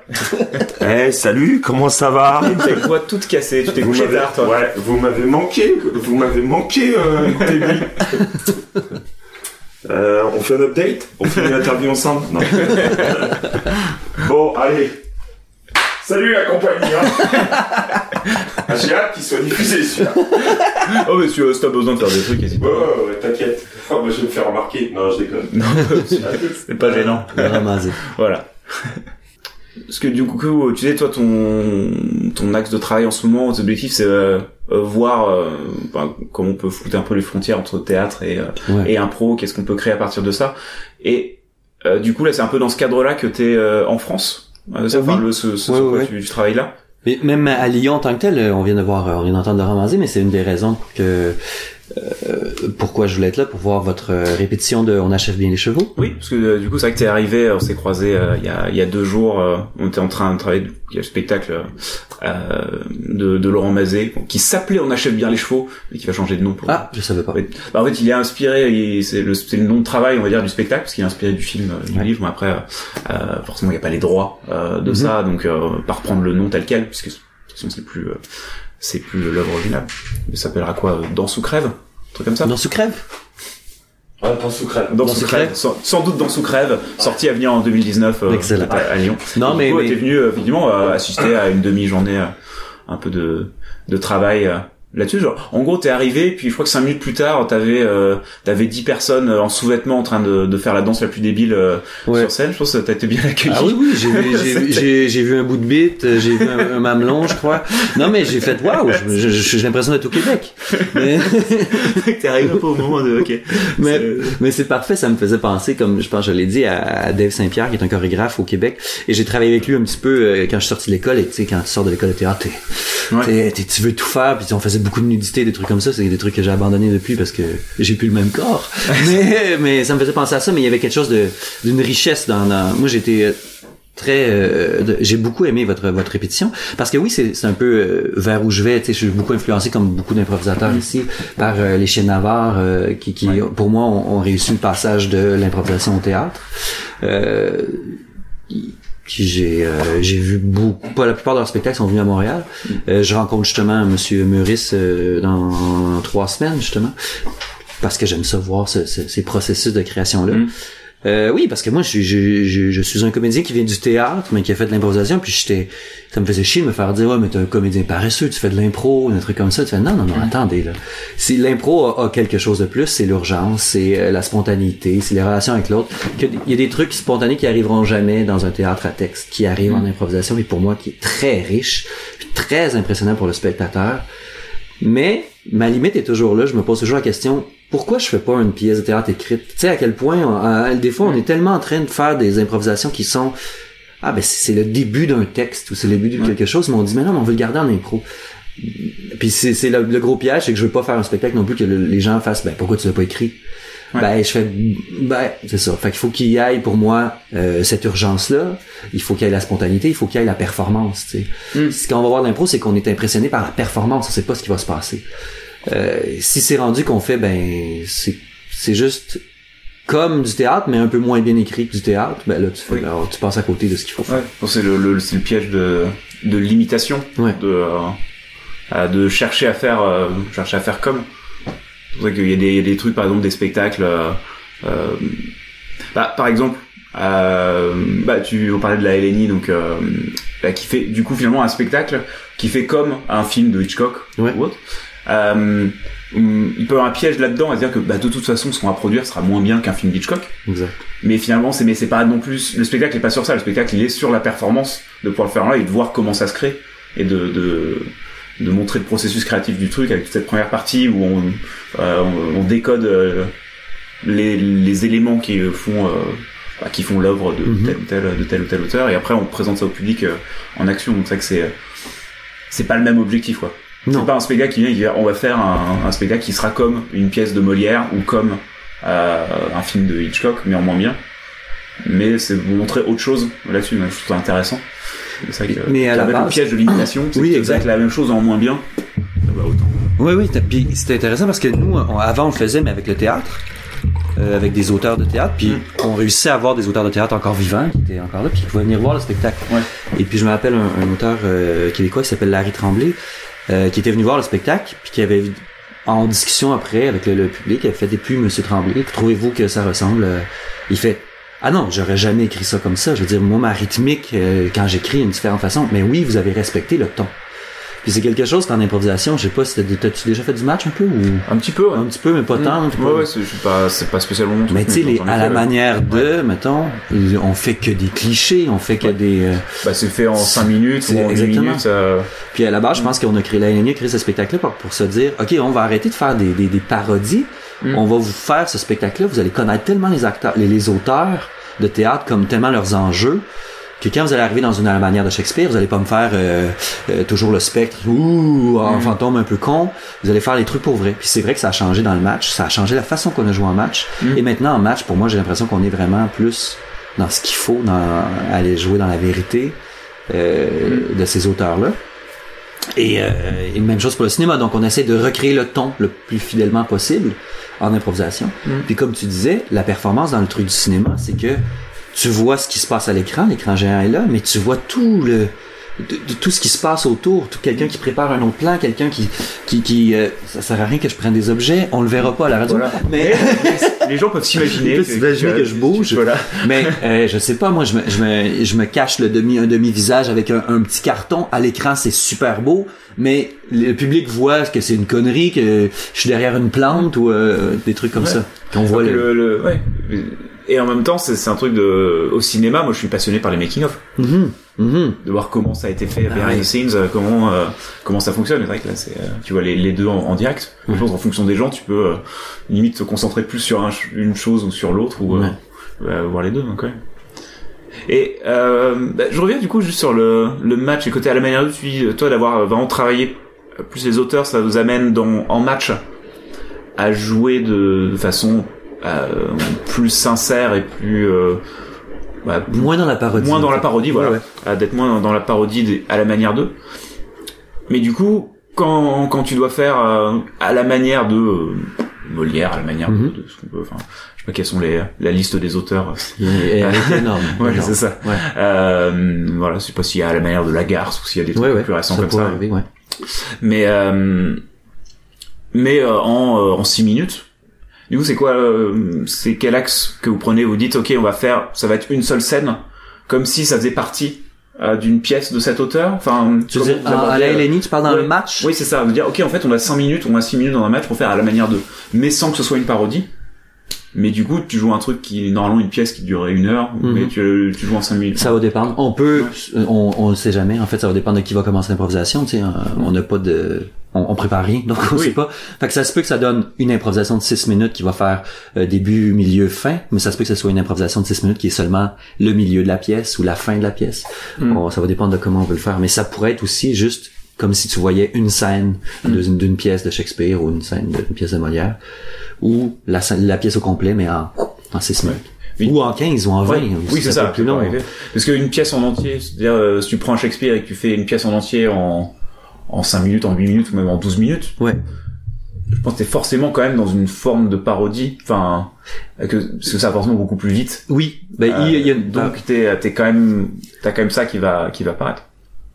Eh, salut, comment ça va? T'as les voix toutes cassées, tu t'es couché tard, toi. Ouais, vous m'avez manqué, vous m'avez manqué, euh. Euh, on fait un update? On fait une interview ensemble? Non. bon, allez. Salut la compagnie hein. Ah, J'ai hâte qu'il soit diffusé celui-là. Oh, mais si euh, si t'as besoin de faire des trucs, n'hésite Ouais, pas. ouais, ouais, t'inquiète. Ah, moi, je vais me faire remarquer. Non, je déconne. Non, c'est pas gênant. Voilà. Parce que du coup, tu sais, toi, ton, ton axe de travail en ce moment, tes objectifs, c'est euh, euh, voir euh, ben, comment on peut foutre un peu les frontières entre théâtre et, euh, Ouais. et impro, qu'est-ce qu'on peut créer à partir de ça. Et euh, du coup, là, c'est un peu dans ce cadre-là que t'es euh, en France. Euh, ça, Oui. le, ce, ce, Ouais, sur quoi ouais. tu, tu travailles là. Mais même à Lyon en tant que tel, on vient de voir, on vient d'entendre Laurent Mazé, mais c'est une des raisons pour que euh, pourquoi je voulais être là pour voir votre euh, répétition de On achève bien les chevaux? Oui, parce que euh, du coup, c'est vrai que t'es arrivé, on s'est croisé euh, il y, a, il y a deux jours, on était en train de travailler, il y a le spectacle de, de Laurent Mazé, qui s'appelait On achève bien les chevaux, mais qui va changer de nom pour... Ah, je savais pas. Bah, en fait, il est inspiré, c'est le, nom de travail, on va dire, du spectacle, parce qu'il est inspiré du film, du Ouais. livre, mais après, forcément, il n'y a pas les droits de Mhm. ça, donc pas reprendre le nom tel quel, puisque de toute façon, c'est plus, c'est plus l'œuvre originale. Il s'appellera quoi euh, Danse ou crève? Un truc comme ça? Dans sous crève? Ah, t'en soucrève. Dans Dans sous sous crève, crève. sans, sans doute dans sous crève, sorti à venir en 2019 euh, Excellent. à, à Lyon. Non, mais- du coup, mais- t'es venu euh, effectivement euh, assister à une demi-journée, euh, un peu de, de travail euh, là-dessus. Genre, en gros, t'es arrivé, puis je crois que cinq minutes plus tard, t'avais euh, t'avais dix personnes euh, en sous-vêtements en train de, de faire la danse la plus débile euh, Ouais. sur scène. Je pense que t'as été bien accueilli. Ah oui, oui, j'ai vu, j'ai, vu- j'ai, j'ai vu un bout de bite, euh, j'ai vu un, un mamelon, je crois. Non, mais j'ai fait, waouh, j'ai l'impression d'être au Québec. Mais, t'es arrivé peu au moment de. Ok. mais, C'est- mais c'est parfait, ça me faisait penser, comme je pense, je l'ai dit, à, à Dave Saint-Pierre, qui est un chorégraphe au Québec. Et j'ai travaillé avec lui un petit peu euh, quand je suis sorti de l'école. Et tu sais, quand tu sors de l'école de théâtre, t'es, Ouais. t'es- t'es- tu veux tout faire. Puis on faisait beaucoup de nudité, des trucs comme ça. C'est des trucs que j'ai abandonnés depuis parce que j'ai plus le même corps. mais, mais ça me faisait penser à ça. Mais il y avait quelque chose d'une richesse dans, dans... Moi, j'étais euh, très euh, j'ai beaucoup aimé votre votre répétition parce que oui c'est un peu euh, vers où je vais tu sais je suis beaucoup influencé comme beaucoup d'improvisateurs ici par euh, les chiens Navarre qui qui Ouais. pour moi ont, ont réussi le passage de l'improvisation au théâtre j'ai euh, j'ai vu beaucoup pas la plupart de leurs spectacles sont venus à Montréal. Euh, je rencontre justement monsieur Meurice euh, dans trois semaines justement parce que j'aime ça voir ce- ce- ces processus de création là Mm. Euh, oui, parce que moi, je, suis- je, je, je suis un comédien qui vient du théâtre, mais qui a fait de l'improvisation, puis j'étais, ça me faisait chier de me faire dire, ouais, mais t'es un comédien paresseux, tu fais de l'impro, un truc comme ça. Tu fais, non, non, non, attendez, là. Si l'impro a, a quelque chose de plus, c'est l'urgence, c'est euh, la spontanéité, c'est les relations avec l'autre. Il y a des trucs spontanés qui arriveront jamais dans un théâtre à texte, qui arrivent en improvisation, et pour moi, qui est très riche, puis très impressionnant pour le spectateur. Mais ma limite est toujours là. Je me pose toujours la question pourquoi je fais pas une pièce de théâtre écrite? Tu sais à quel point euh, des fois on est tellement en train de faire des improvisations qui sont ah ben c'est le début d'un texte ou c'est le début de quelque chose, mais on dit mais non, mais on veut le garder en impro. Puis c'est le, le gros piège, c'est que je veux pas faire un spectacle non plus que le- les gens fassent ben pourquoi tu l'as pas écrit? Ben je fais ben c'est ça. Fait qu'il faut qu'il y aille pour moi euh, cette urgence là. Il faut qu'il y ait la spontanéité, il faut qu'il y ait la performance. Tu sais. Mm. Ce qu'on va voir de l'impro, c'est qu'on est impressionné par la performance. On sait pas ce qui va se passer. Euh, si c'est rendu qu'on fait, ben c'est c'est juste comme du théâtre, mais un peu moins bien écrit que du théâtre. Ben là tu fais, Oui. ben, tu passes à côté de ce qu'il faut faire. Ouais, c'est le, le- c'est le piège de, de l'imitation, Ouais. de, euh, de chercher à faire, euh, chercher à faire comme. C'est pour ça qu'il y a des, il y a des trucs, par exemple, des spectacles. euh, euh, bah, par exemple, euh, bah, tu on parlais de la Hélénie, donc euh, bah, qui fait du coup finalement un spectacle qui fait comme un film de Hitchcock Ouais. ou autre. Euh, hum, il peut y avoir un piège là-dedans à dire que bah, de toute façon, ce qu'on va produire sera moins bien qu'un film d'Hitchcock. Exact. Mais finalement, c'est mais c'est pas non plus le spectacle est pas sur ça. Le spectacle il est sur la performance de pouvoir le faire là et de voir comment ça se crée et de de, de montrer le processus créatif du truc avec toute cette première partie où on euh, on, on décode euh, les, les éléments qui font euh, bah, qui font l'œuvre de Mhm. tel ou tel de tel ou tel auteur et après on présente ça au public euh, en action. Donc c'est vrai que c'est c'est pas le même objectif quoi. C'est pas un spectacle qui vient et qui dit on va faire un, un spectacle qui sera comme une pièce de Molière ou comme euh, un film de Hitchcock, mais en moins bien. Mais c'est vous montrer autre chose là-dessus, je trouve ça intéressant. C'est vrai que Mais à la avec le base- piège de l'imitation, c'est Oui, exact. la même chose en moins bien. Ça va autant. Oui, oui. Puis c'était intéressant parce que nous, on- avant, on le faisait, mais avec le théâtre, euh, avec des auteurs de théâtre. Puis on réussissait à avoir des auteurs de théâtre encore vivants, qui étaient encore là, puis qui pouvaient venir voir le spectacle. Ouais. Et puis je me rappelle un, un auteur euh, québécois qui s'appelle Larry Tremblay, euh, qui était venu voir le spectacle, puis qui avait en discussion après avec le, le public, avait fait des puis Monsieur Tremblay, trouvez-vous que ça ressemble euh, Il fait ah non, j'aurais jamais écrit ça comme ça. Je veux dire, moi, ma rythmique, euh, quand j'écris, une différente façon. Mais oui, vous avez respecté le ton. Puis c'est quelque chose qu'en improvisation, je sais pas, si t'as- t'as-tu déjà fait du match un peu ou? Un petit peu, ouais. un petit peu, mais pas tant. Ouais, ouais, c'est pas, c'est pas spécialement mon truc, Mais tu sais, à la manière de, mettons, on fait que des clichés, on fait que des. euh, Bah, c'est fait en 5 minutes C'est ou en 10 exactement. minutes. euh, Puis à la base, je pense qu'on a créé la LNI a créé ce spectacle-là pour, pour se dire, ok, on va arrêter de faire des, des, des parodies. Mm. On va vous faire ce spectacle-là. Vous allez connaître tellement les acteurs, les, les auteurs de théâtre comme tellement leurs enjeux que quand vous allez arriver dans une manière de Shakespeare, vous allez pas me faire euh, euh, toujours le spectre ou un Mm. fantôme un peu con. Vous allez faire les trucs pour vrai. Puis c'est vrai que ça a changé dans le match. Ça a changé la façon qu'on a joué en match. Mm. Et maintenant en match, pour moi, j'ai l'impression qu'on est vraiment plus dans ce qu'il faut, dans aller jouer dans la vérité euh, de ces auteurs-là. Et, euh, et même chose pour le cinéma. Donc, on essaie de recréer le ton le plus fidèlement possible en improvisation. Mm. Puis, comme tu disais, la performance dans le truc du cinéma, c'est que tu vois ce qui se passe à l'écran, l'écran géant est là, mais tu vois tout le de, de tout ce qui se passe autour, tout quelqu'un qui prépare un autre plan, quelqu'un qui qui qui euh, ça sert à rien que je prenne des objets, on le verra pas à la radio, Voilà. mais les gens peuvent s'imaginer. Peuvent s'imaginer que je bouge. Voilà. mais euh, je sais pas moi je me, je me, je me cache le demi un demi visage avec un, un petit carton à l'écran c'est super beau mais le public voit que c'est une connerie que je suis derrière une plante ou euh, des trucs comme Ouais. ça qu'on voit le, le, le- ouais. Et en même temps, c'est un truc de au cinéma. Moi, je suis passionné par les making of, Mhm, mhm. de voir comment ça a été fait Ah behind oui. the scenes, euh, comment euh, comment ça fonctionne. C'est vrai que là, c'est euh, tu vois les, les deux en, en direct. Je Ouais. pense en fonction des gens, tu peux euh, limite te concentrer plus sur un une chose ou sur l'autre ou Ouais. euh, voir les deux. Donc ouais. Et bah, je reviens du coup juste sur le, le match et côté à la manière de tu dis, toi d'avoir vraiment travaillé plus les auteurs, ça vous amène dans en match à jouer de façon euh, plus sincère et plus euh, bah, moins dans la parodie moins dans la parodie, voilà, Ouais, ouais. Euh, d'être moins dans, la parodie à la manière d'eux. Mais du coup, quand quand tu dois faire euh, à la manière de euh, Molière, à la manière Mhm. de, de ce qu'on peut, enfin, je sais pas quelles sont les la liste des auteurs. Et elle est énorme Ouais, c'est ça. ouais Euh, voilà, je sais pas s'il y a à la manière de la garce ou s'il y a des trucs plus récents ça comme ça. arriver ouais Mais euh, mais euh, en euh, en six minutes, Du coup, c'est quoi euh, C'est quel axe que vous prenez Vous dites, ok, on va faire, ça va être une seule scène, comme si ça faisait partie euh, d'une pièce de cette auteur? Enfin, Tu vous à, à la euh, Eleni, tu parles dans ouais. le match? Oui, c'est ça. Vous dire, ok, en fait, on a 5 minutes, on a 6 minutes dans un match pour faire à la manière de, mais sans que ce soit une parodie. Mais du coup, tu joues un truc qui est normalement une pièce qui durerait une heure, Mhm. mais tu, tu joues en 5 minutes. Ça va dépendre. On peut, Ouais. on, on le sait jamais. En fait, ça va dépendre de qui va commencer l'improvisation. Tu sais, euh, on n'a pas de, on, on prépare rien, donc on Oui. sait pas. Fait que ça se peut que ça donne une improvisation de 6 minutes qui va faire euh, début, milieu, fin, mais ça se peut que ce soit une improvisation de 6 minutes qui est seulement le milieu de la pièce ou la fin de la pièce. Mm. Bon, ça va dépendre de comment on veut le faire, mais ça pourrait être aussi juste comme si tu voyais une scène d'une d'une pièce de Shakespeare ou une scène d'une pièce de Molière ou la, la pièce au complet mais en en 6 minutes. Oui. Ou en 15 ou en 20. Ouais. aussi, Oui, c'est ça. plus long. Parce qu'une pièce en entier, c'est-à-dire euh, si tu prends Shakespeare et que tu fais une pièce en entier en en 5 minutes, en 8 minutes ou même en 12 minutes, Ouais. je pense que t'es forcément quand même dans une forme de parodie. Enfin, que parce que ça va forcément beaucoup plus vite. Oui, ben Euh, il y y a- donc t'es t'es quand même t'as quand même ça qui va qui va apparaître.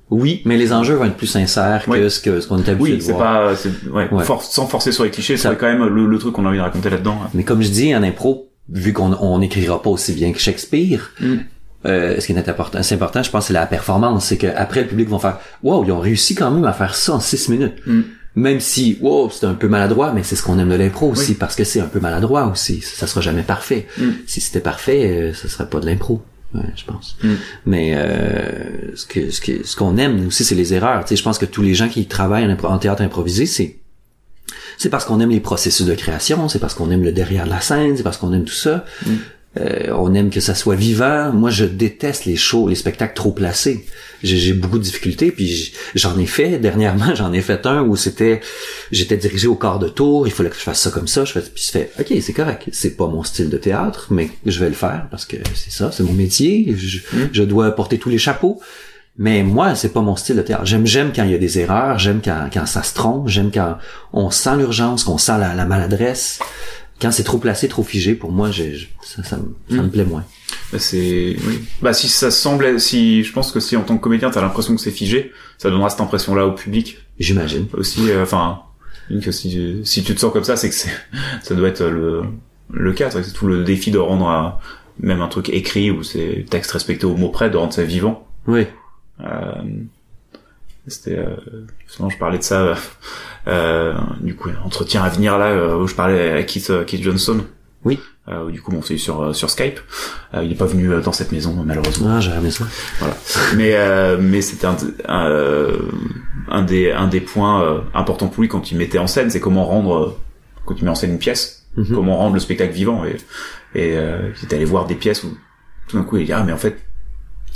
oui, mais les enjeux vont être plus sincères que ce que ce qu'on est habitué Oui, de c'est voir. pas c'est ouais, Ouais. for- sans forcer sur les clichés, Ça- c'est quand même le, le truc qu'on a envie de raconter là-dedans. Mais comme je dis en impro, vu qu'on on n'écrira pas aussi bien que Shakespeare, Mm. Euh, ce qui est important, c'est important, je pense, c'est la performance, c'est qu'après le public vont faire, wow, ils ont réussi quand même à faire ça en six minutes. Mm. Même si, wow, c'est un peu maladroit, mais c'est ce qu'on aime de l'impro aussi, Oui. parce que c'est un peu maladroit aussi. Ça sera jamais parfait. Mm. Si c'était parfait, euh, ça serait pas de l'impro. Ouais, je pense. Mm. Mais euh, ce que ce que ce qu'on aime aussi, c'est les erreurs. Tu sais, je pense que tous les gens qui travaillent en, théâtre improvisé, c'est c'est parce qu'on aime les processus de création, c'est parce qu'on aime le derrière de la scène, c'est parce qu'on aime tout ça. Mm. Euh, on aime que ça soit vivant. Moi, je déteste les shows, les spectacles trop placés. J'ai j'ai beaucoup de difficultés, puis j'en ai fait dernièrement. J'en ai fait un où c'était, j'étais dirigé au quart de tour. Il fallait que je fasse ça comme ça. Je fais, puis je fais, ok, c'est correct. C'est pas mon style de théâtre, mais je vais le faire parce que c'est ça, c'est mon métier. Je, Mm. je dois porter tous les chapeaux. Mais moi, c'est pas mon style de théâtre. J'aime, j'aime quand il y a des erreurs, j'aime quand, quand ça se trompe, j'aime quand on sent l'urgence, qu'on sent la, la maladresse. Quand c'est trop placé, trop figé, pour moi, je- ça, ça, me- ça me plaît moins. Bah, c'est oui. Bah si ça semble si je pense que si en tant que comédien t'as l'impression que c'est figé, ça donnera cette impression là au public J'imagine. aussi euh, enfin que si si tu te sens comme ça c'est que c'est ça doit être le le cas, c'est tout le défi de rendre un- même un truc écrit ou c'est texte respecté au mot près de rendre ça vivant. Oui. Euh, c'était euh, souvent je parlais de ça euh, euh, du coup entretien à venir là euh, où je parlais à Keith, euh, Keith Johnson Oui. euh, où du coup bon c'est sur euh, sur Skype Euh, il est pas venu euh, dans cette maison malheureusement Ah, j'aurais aimé ça. voilà mais euh, mais c'était un, un, euh, un des un des points euh, importants pour lui quand il mettait en scène c'est comment rendre euh, quand il met en scène une pièce Mhm. comment rendre le spectacle vivant et et euh, il était allé voir des pièces où tout d'un coup il dit ah mais en fait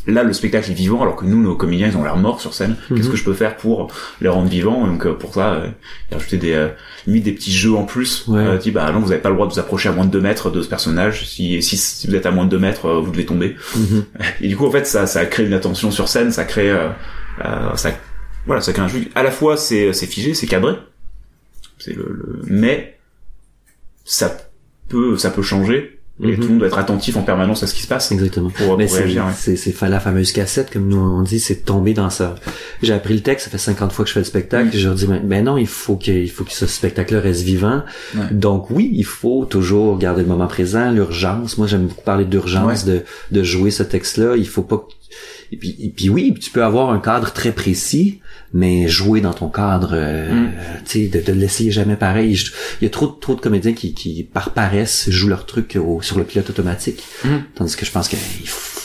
là le spectacle est vivant alors que nous nos comédiens ils ont l'air morts sur scène. Qu'est-ce Mhm. que je peux faire pour les rendre vivants Et donc euh, pour ça euh, il rajouté des euh, limite des petits jeux en plus. Ouais. euh, dit bah non vous avez pas le droit de vous approcher à moins de 2 mètres de ce personnage. Si si, si vous êtes à moins de 2 mètres euh, vous devez tomber. Mhm. et du coup en fait ça ça crée une attention sur scène ça crée euh, euh, ça voilà ça crée un jeu à la fois c'est c'est figé c'est cadré. C'est le, le- mais ça peut ça peut changer et Mhm. tout le monde doit être attentif en permanence à ce qui se passe Exactement. pour, pour Mais c'est, réagir ouais. c'est, c'est fa- la fameuse cassette, comme nous on dit, c'est tomber dans ça. J'ai appris le texte, ça fait 50 fois que je fais le spectacle, Mm. et je leur dis, mais, mais non, il faut que, il faut que ce spectacle-là reste vivant. Ouais. Donc oui, il faut toujours garder le moment présent, l'urgence. Moi, j'aime beaucoup parler d'urgence, de, de jouer ce texte-là. Il faut pas et puis, et puis oui, tu peux avoir un cadre très précis, mais jouer dans ton cadre, euh, Mm. tu sais, de, de l'essayer jamais pareil. Je- Il y a trop, trop de comédiens qui, qui, par paresse, jouent leur truc au- sur le pilote automatique. Mm. Tandis que je pense qu'il faut,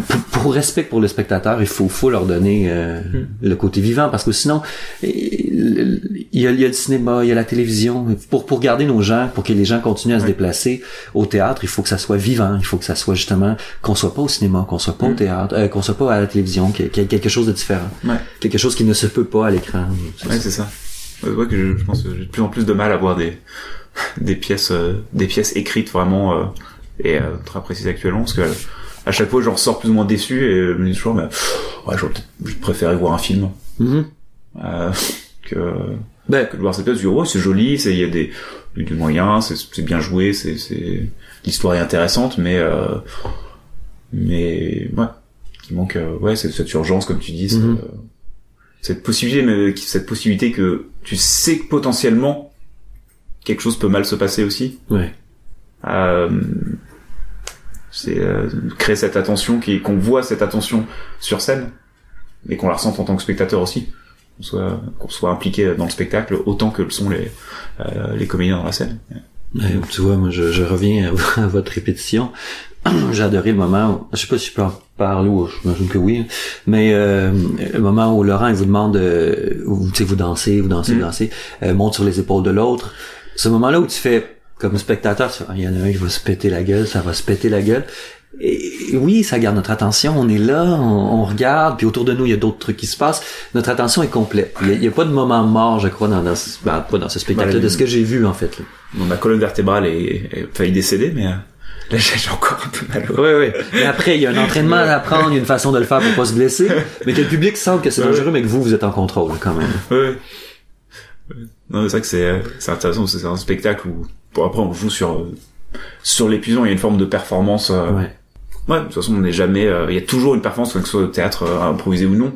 pour, pour respect pour le spectateur, il faut, faut leur donner euh, Mm. le côté vivant parce que sinon, il y, a, il y a le cinéma, il y a la télévision. Pour, pour garder nos gens, pour que les gens continuent à se déplacer au théâtre, il faut que ça soit vivant. Il faut que ça soit justement qu'on soit pas au cinéma, qu'on soit pas au Mm. théâtre, euh, qu'on soit pas à la télévision, qu'il y ait- quelque chose de différent, Ouais. quelque chose qui ne se peut pas à l'écran. C'est Ouais, c'est ça. Je vois que je, je pense que j'ai de plus en plus de mal à voir des des pièces euh, des pièces écrites vraiment euh, et euh, très précises actuellement parce que euh, à chaque fois j'en ressors plus ou moins déçu et je me dis toujours mais ouais j'aurais peut-être préféré voir un film Mhm. euh, que Ben, que de voir cette pièce. Je dis, oh, c'est joli, c'est il y a des du moyen, c'est bien joué, c'est c'est l'histoire est intéressante, mais euh, mais ouais, il manque euh, ouais c'est cette urgence comme tu dis, c'est, Mhm. euh, cette possibilité mais cette possibilité que tu sais que potentiellement quelque chose peut mal se passer aussi. Ouais. Euh, c'est euh, créer cette attention, qui- qu'on voit cette attention sur scène, mais qu'on la ressente en tant que spectateur aussi. Qu'on soit, qu'on soit impliqué dans le spectacle autant que le sont les, euh, les comédiens dans la scène. Ouais, tu vois, moi, je, je reviens à, à votre répétition. J'ai adoré le moment, où, je sais pas si je peux en parler ou j'imagine que oui, mais euh, le moment où Laurent il vous demande, euh, sais, vous dansez, vous dansez, Mm. vous dansez, euh, monte sur les épaules de l'autre. Ce moment-là où tu fais, comme spectateur, il y en a un qui va se péter la gueule, ça va se péter la gueule. Et oui, ça garde notre attention, on est là, on, on regarde, puis autour de nous, il y a d'autres trucs qui se passent. Notre attention est complète. Il y a, pas de moment mort, je crois, dans, dans ce, ben, pas dans ce spectacle Bah, de ce que j'ai vu, en fait. là. Bon, ma colonne vertébrale est, est failli décéder, mais euh, là j'ai encore un peu mal. Oui, oui. Mais après, il y a un entraînement à apprendre, il y a une façon de le faire pour pas se blesser. Mais que le public sente que c'est dangereux, mais que vous, vous êtes en contrôle, quand même. Ouais. Non, c'est vrai que c'est euh, c'est intéressant, c'est un spectacle où bon, après on joue sur sur l'épuisant, il y a une forme de performance. euh, Ouais. Ouais, de toute façon, on n'est jamais. euh, Il y a toujours une performance, que ce soit au théâtre euh, improvisé ou non,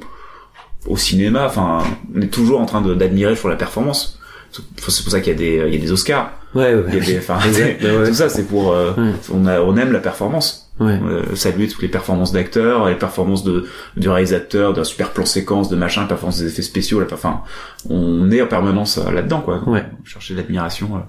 au cinéma. Enfin, on est toujours en train d'admirer sur la performance. C'est pour ça qu'il y a des, il y a des Oscars. Ouais, ouais. Il y a des, enfin, Exact, c'est- ouais, ouais. tout ça, c'est pour. euh, on, a, on aime la performance. Ouais. Euh, saluer toutes les performances d'acteurs, les performances de du réalisateur, d'un super plan séquence, de machin, performance des effets spéciaux. Là, enfin, on est en permanence euh, là-dedans, quoi. Ouais. Chercher l'admiration.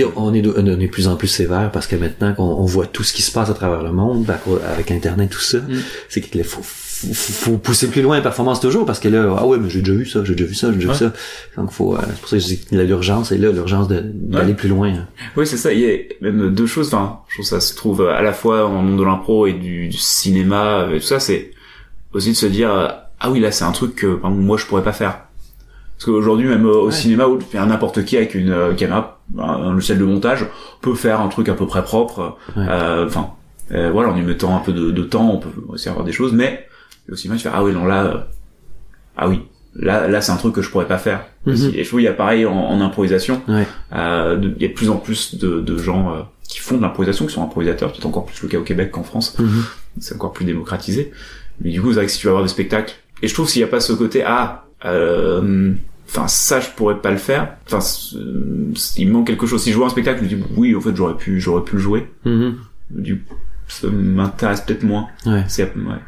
Euh. Puis on est, de- on est de plus en plus sévère parce que maintenant qu'on on voit tout ce qui se passe à travers le monde, avec Internet, tout ça, Mm. c'est qu'il faut, faut, faut pousser plus loin la performance toujours parce que là, ah ouais, mais j'ai déjà vu ça, j'ai déjà vu ça, j'ai déjà vu ça. Donc faut, euh, c'est pour ça que je dis que l'urgence est là, l'urgence d'aller Ouais. plus loin. hein. Oui, c'est ça. Il y a même deux choses. Enfin, je trouve ça se trouve à la fois le monde de l'impro et du, du cinéma et tout ça. C'est aussi de se dire euh, ah oui là c'est un truc que par exemple, moi je pourrais pas faire. Parce qu'aujourd'hui même euh, au Ouais. cinéma où faire n'importe qui avec une euh, caméra, un, logiciel de montage peut faire un truc à peu près propre. Ouais. Euh, Enfin euh, voilà en y mettant un peu de, de temps on peut aussi avoir des choses. Mais aussi mal de faire ah oui non là euh, ah oui là là c'est un truc que je pourrais pas faire. Mhm. aussi. Et je trouve il y a pareil en, en improvisation. Ouais. Euh, de- Il y a de plus en plus de, de gens euh, qui font de l'improvisation, qui sont improvisateurs, peut-être encore plus le cas au Québec qu'en France, Mhm. c'est encore plus démocratisé. Mais du coup, c'est vrai que si tu vas avoir des spectacles, et je trouve s'il n'y a pas ce côté, ah, euh, enfin ça je pourrais pas le faire, enfin euh, il me manque quelque chose. Si je vois un spectacle, je me dis oui, en fait j'aurais pu, j'aurais pu le jouer. Mhm. Du coup, ça m'intéresse peut-être moins. Ouais. C'est ouais.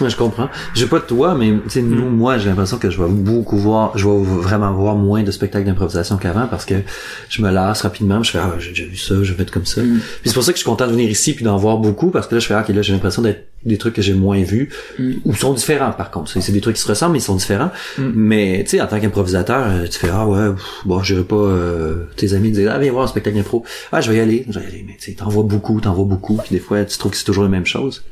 Ouais, je comprends. Je sais pas de toi, mais tu sais, nous, moi, j'ai l'impression que je vais beaucoup voir, je vais vraiment voir moins de spectacles d'improvisation qu'avant parce que je me lasse rapidement. Je fais, ah, j'ai déjà vu ça, je vais être comme ça. Mm. Puis c'est pour ça que je suis content de venir ici puis d'en voir beaucoup parce que là, je fais, ah, ok, là, j'ai l'impression d'être des trucs que j'ai moins vus Mm. ou sont différents par contre. C'est des trucs qui se ressemblent mais ils sont différents. Mm. Mais tu sais, en tant qu'improvisateur, euh, tu fais, ah ouais, pff, bon, j'irai pas, euh, tes amis disent, ah, viens voir un spectacle d'impro. Ah, je vais y aller, je vais y aller. Mais tu sais, t'en vois beaucoup, t'en vois beaucoup puis des fois, tu trouves que c'est toujours la même chose.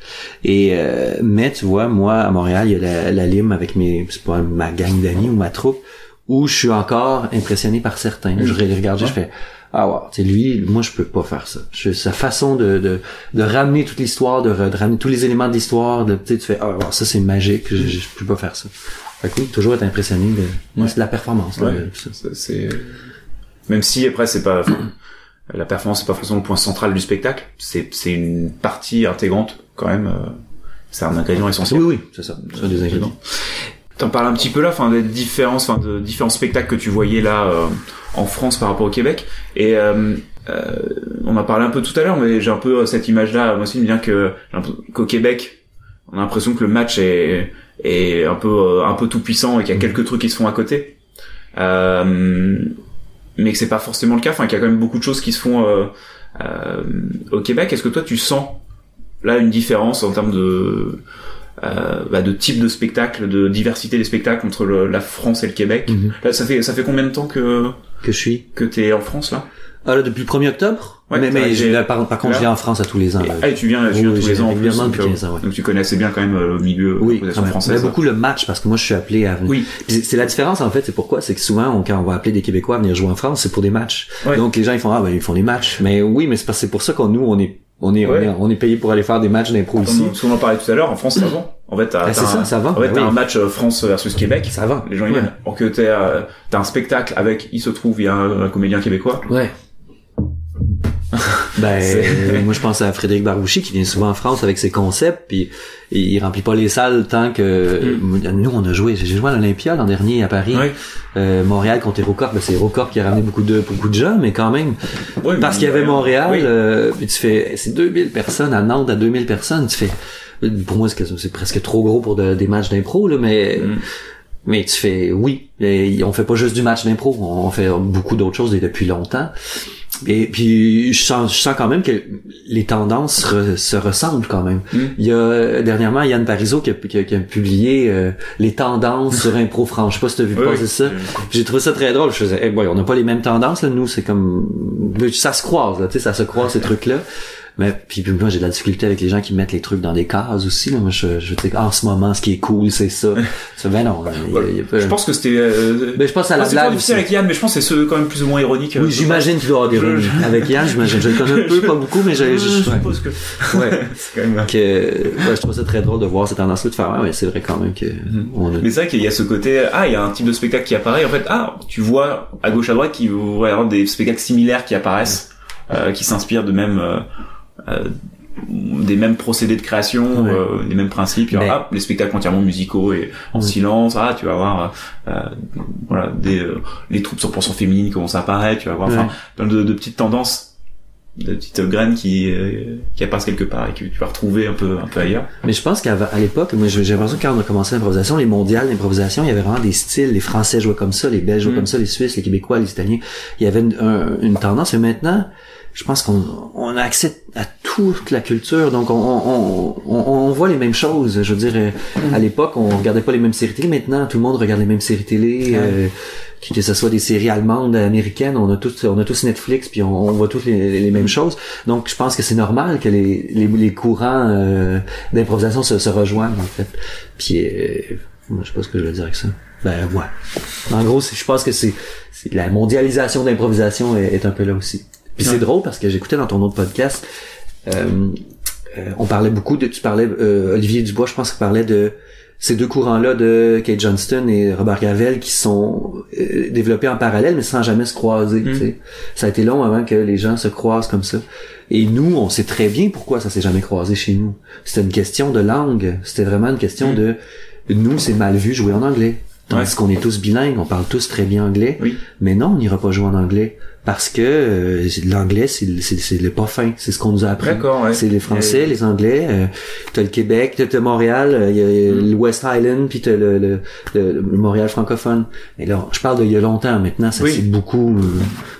Et euh, mais tu vois, moi à Montréal, il y a la, la lime avec mes c'est pas ma gang d'amis ou ma troupe où je suis encore impressionné par certains. Je les regarde, je fais ah ouais, tu sais lui, moi je peux pas faire ça. Je, sa façon de, de de ramener toute l'histoire, de, de ramener tous les éléments de l'histoire, de tu fais ah ouais, ça c'est magique, je, je, je peux pas faire ça. Fait que oui, toujours être impressionné de moi c'est de la performance Ouais. c'est même si après c'est pas la performance c'est pas forcément le point central du spectacle c'est c'est une partie intégrante quand même euh, c'est un ingrédient essentiel Oui oui, c'est ça, c'est des ingrédients. T'en parles un petit peu là, enfin des différences, enfin de différents spectacles que tu voyais là euh, en France par rapport au Québec. Et euh, euh, on en parlé un peu tout à l'heure, mais j'ai un peu euh, cette image-là. Moi aussi, vient que qu'au Québec, on a l'impression que le match est est un peu euh, un peu tout puissant et qu'il y a quelques trucs qui se font à côté. Euh, mais que c'est pas forcément le cas. Enfin, qu'il y a quand même beaucoup de choses qui se font euh, euh, au Québec. Est-ce que toi, tu sens là une différence en termes de euh, bah, de type de spectacle, de diversité des spectacles entre le- la France et le Québec. Mhm. Là, ça fait ça fait combien de temps que Que je suis que t'es en France là? Ah là depuis le 1er octobre? Ouais, mais mais par, par contre là. je viens en France à tous les ans. Ah, et tu viens, tu viens oui, tous les ans en plus, donc, depuis euh, 15 ans, ouais. donc tu connais assez bien quand même euh, le milieu Oui, de française. Mais beaucoup le match parce que moi je suis appelé à venir. Oui. C'est la différence en fait, c'est pourquoi, c'est que souvent on- quand on va appeler des Québécois à venir jouer en France, c'est pour des matchs. Ouais. Donc les gens ils font ah ben ils font des matchs. Mais oui, mais c'est parce c'est pour ça qu'on nous on est on est, Ouais. on est on est payé pour aller faire des matchs d'impro ici. Comme, comme on en parlait tout à l'heure, en France, ça va. En fait, t'as, Ah, t'as ça, ça va. En fait, t'as oui. un match France versus Québec. Ça va. Les gens Ouais. viennent. Or que t'es, euh, t'as un spectacle avec, il se trouve, il y a un, un comédien québécois. Ouais. Ben, euh, moi je pense à Frédéric Barbouchi qui vient souvent en France avec ses concepts, puis il remplit pas les salles tant que nous on a joué. J'ai joué à l'Olympia l'an dernier à Paris. Euh, Montréal contre Hérocorp. Ben, c'est Hérocorp qui a ramené beaucoup de beaucoup de gens, mais quand même parce qu'il y avait Montréal. Oui. euh, puis tu fais c'est 2000 personnes à Nantes à 2000 personnes. Tu fais pour moi c'est c'est presque trop gros pour de- des matchs d'impro là, mais Mm. mais tu fais oui, et on fait pas juste du match d'impro, on fait beaucoup d'autres choses et depuis longtemps. Et puis je sens, je sens quand même que les tendances re- se ressemblent quand même. Mm. Il y a dernièrement Yann Parizeau qui a, qui a- qui a publié euh, les tendances sur Impro France. Je sais pas si t'as vu Oui, passer oui. ça. J'ai trouvé ça très drôle. Je faisais, eh boy, on n'a pas les mêmes tendances là. Nous, c'est comme ça se croise, là, tu sais, ça se croise ces trucs là. Mais puis, puis moi j'ai de la difficulté avec les gens qui mettent les trucs dans des cases aussi. Là. Moi je, je dis en ce moment ce qui est cool c'est ça. Ben non. il y a- il y a pas- Je pense que c'était. Euh... Ben, je pense à la blague difficile avec Yann, mais je pense que c'est ceux quand même plus ou moins ironiques. euh, Oui, j'imagine qu'il doit y avoir des Je- avec Yann, j'imagine. Je le connais un peu, pas beaucoup, mais Je, je je, ouais. suppose que. Ouais. c'est quand même. que, ouais, je trouve ça très drôle de voir cette tendance-là de faire, ouais, ouais, c'est vrai quand même que, on a, Mais c'est vrai qu'il y a ce côté, ah, il y a un type de spectacle qui apparaît, en fait, ah, tu vois à gauche à droite y avoir des spectacles similaires qui apparaissent, euh, qui s'inspirent de même, euh, des mêmes procédés de création, Ouais. euh, les mêmes principes. Il y aura, Mais- ah, les spectacles entièrement musicaux et en silence, ah, tu vas voir, euh, euh, voilà, des, euh, les troupes 100% féminines commencent à apparaître, tu vas voir, enfin, Ouais. plein de, de petites tendances, de petites graines qui, euh, qui apparaissent quelque part et que tu vas retrouver un peu, un peu ailleurs. Mais je pense qu'à l'époque, moi j'ai l'impression que quand on a commencé l'improvisation, les mondiales d'improvisation, il y avait vraiment des styles. Les Français jouaient comme ça, les Belges jouaient Mm. comme ça, les Suisses, les Québécois, les Italiens. Il y avait une, un- une tendance. Et maintenant, je pense qu'on on a accès à toute la culture, donc on, on, on, on voit les mêmes choses. Je veux dire, euh, à l'époque, on regardait pas les mêmes séries télé. Maintenant, tout le monde regarde les mêmes séries télé. euh, que ce soit des séries allemandes, américaines, on a tous, on a tous Netflix, puis on, on voit tous les, les mêmes choses. Donc, je pense que c'est normal que les, les, les courants euh, d'improvisation se, se rejoignent, en fait. Puis, euh, moi, je sais pas ce que je veux dire avec ça. Ben, ouais. En gros, je pense que c'est c'est la mondialisation d'improvisation est, est un peu là aussi. Puis c'est drôle parce que j'écoutais dans ton autre podcast, euh, euh, on parlait beaucoup de, tu parlais, euh, Olivier Dubois, je pense qu'il parlait de ces deux courants-là de Kate Johnston et Robert Gravel qui sont euh, développés en parallèle mais sans jamais se croiser. sais. Ça a été long avant que les gens se croisent comme ça. Et nous, on sait très bien pourquoi ça s'est jamais croisé chez nous. C'était une question de langue. C'était vraiment une question Mm. de nous, c'est mal vu jouer en anglais. Tandis Ouais. qu'on est tous bilingues, on parle tous très bien anglais. Oui. Mais non, on n'ira pas jouer en anglais parce que euh, l'anglais, c'est le- c'est c'est le pas fin. C'est ce qu'on nous a appris. D'accord, ouais. C'est les Français, Et- les Anglais. Euh, t'as le Québec, t'as t'as Montréal, euh, il y a Mm. le West Island, puis t'as le, le, le- le Montréal francophone. Et là, je parle d'il y a longtemps. Maintenant, ça Oui. s'est beaucoup euh,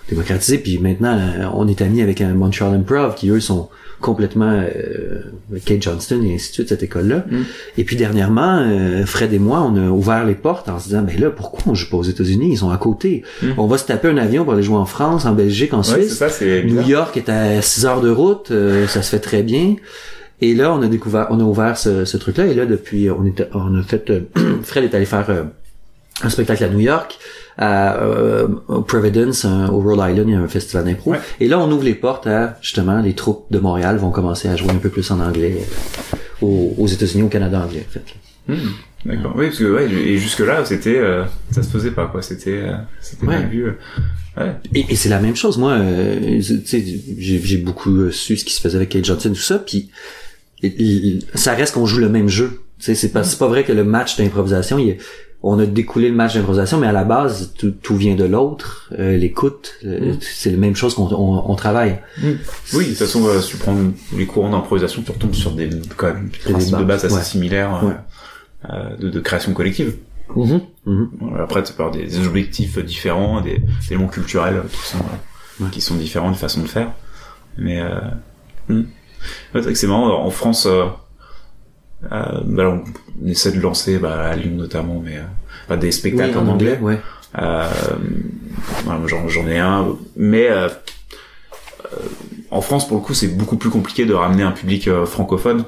démocratisé. Puis maintenant, euh, on est amis avec un Montreal Improv qui eux sont complètement euh, Kate Johnston et ainsi de suite cette école-là. Mm. Et puis dernièrement, euh, Fred et moi, on a ouvert les portes en se disant, ben là, pourquoi on joue pas aux États-Unis? Ils sont à côté. Mm. On va se taper un avion pour aller jouer en France, en Belgique, en Ouais, Suisse. ça, c'est New. York est à 6 heures de route, euh, ça se fait très bien. Et là, on a découvert, on a ouvert ce, ce truc-là. Et là, depuis, on on a fait, Fred est allé faire un spectacle à New York, à euh, Providence, au Rhode Island, il y a un festival d'impro. Ouais. Et là, on ouvre les portes à justement les troupes de Montréal vont commencer à jouer un peu plus en anglais euh, aux, aux États-Unis, au Canada anglais, en fait. Hmm, D'accord. Oui, parce que ouais, et jusque là, c'était, euh, ça se faisait pas quoi. C'était, euh, c'était Ouais. vu. euh. Ouais. Et, et c'est la même chose. Moi, euh, tu sais, j'ai, beaucoup su ce qui se faisait avec Kate Johnson, tout ça, puis ça reste qu'on joue le même jeu. Tu sais, c'est pas, c'est pas vrai que le match d'improvisation, il est- on a découlé le match d'improvisation, mais à la base, tout, tout vient de l'autre. Euh, l'écoute, euh, c'est la même chose qu'on on, on travaille. Oui, de toute façon, euh, si tu prends les courants d'improvisation, tu retombes sur des quand même des principes de base assez ouais. similaires euh, Ouais. euh, de, de création collective. Mhm, mhm. Voilà, Après, tu avoir des objectifs différents, des, des éléments culturels qui sont Ouais. qui sont différents, des façons de faire. Mais euh, hmm. Ouais, c'est vrai que c'est marrant. En France, euh, euh, bah, on, essaie de lancer bah, à Lyon notamment, mais euh, pas des spectacles Oui, en anglais. ouais. Euh, j'en, ai un, mais en France, pour le coup, c'est beaucoup plus compliqué de ramener un public euh, francophone.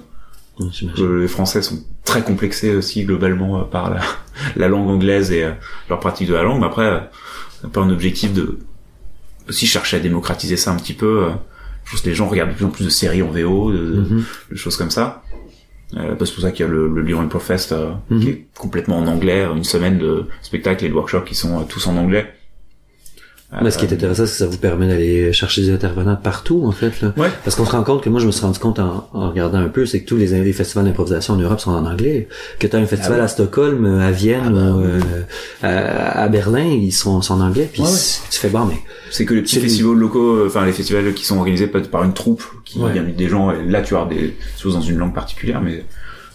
Euh, Les Français sont très complexés aussi globalement euh, par la, la langue anglaise et leur pratique de la langue. Mais après, c'est un peu un objectif de aussi chercher à démocratiser ça un petit peu. Je pense que les gens regardent de plus en plus de séries en VO, de, de- Mhm. de choses comme ça. Euh, c'est pour ça qu'il y a le, le Lyon Improv Fest euh, Mhm. qui est complètement en anglais, une semaine de spectacles et de workshops qui sont euh, tous en anglais. Mais ce qui est intéressant, c'est que ça vous permet d'aller chercher des intervenants partout, en fait. Là. Ouais. Parce qu'on se rend compte que moi, je me suis rendu compte en, en regardant un peu, c'est que tous les, les festivals d'improvisation en Europe sont en anglais. Que tu as un festival Ah ouais. à Stockholm, euh, à Vienne, Ah bah euh, à, à Berlin, ils sont, sont en anglais. Puis Ouais, ouais. c- tu fais bon, mais C'est que les petits festivals locaux, euh, enfin les festivals qui sont organisés peut-être par une troupe qui Ouais. invite des gens, et là tu as des choses dans une langue particulière, mais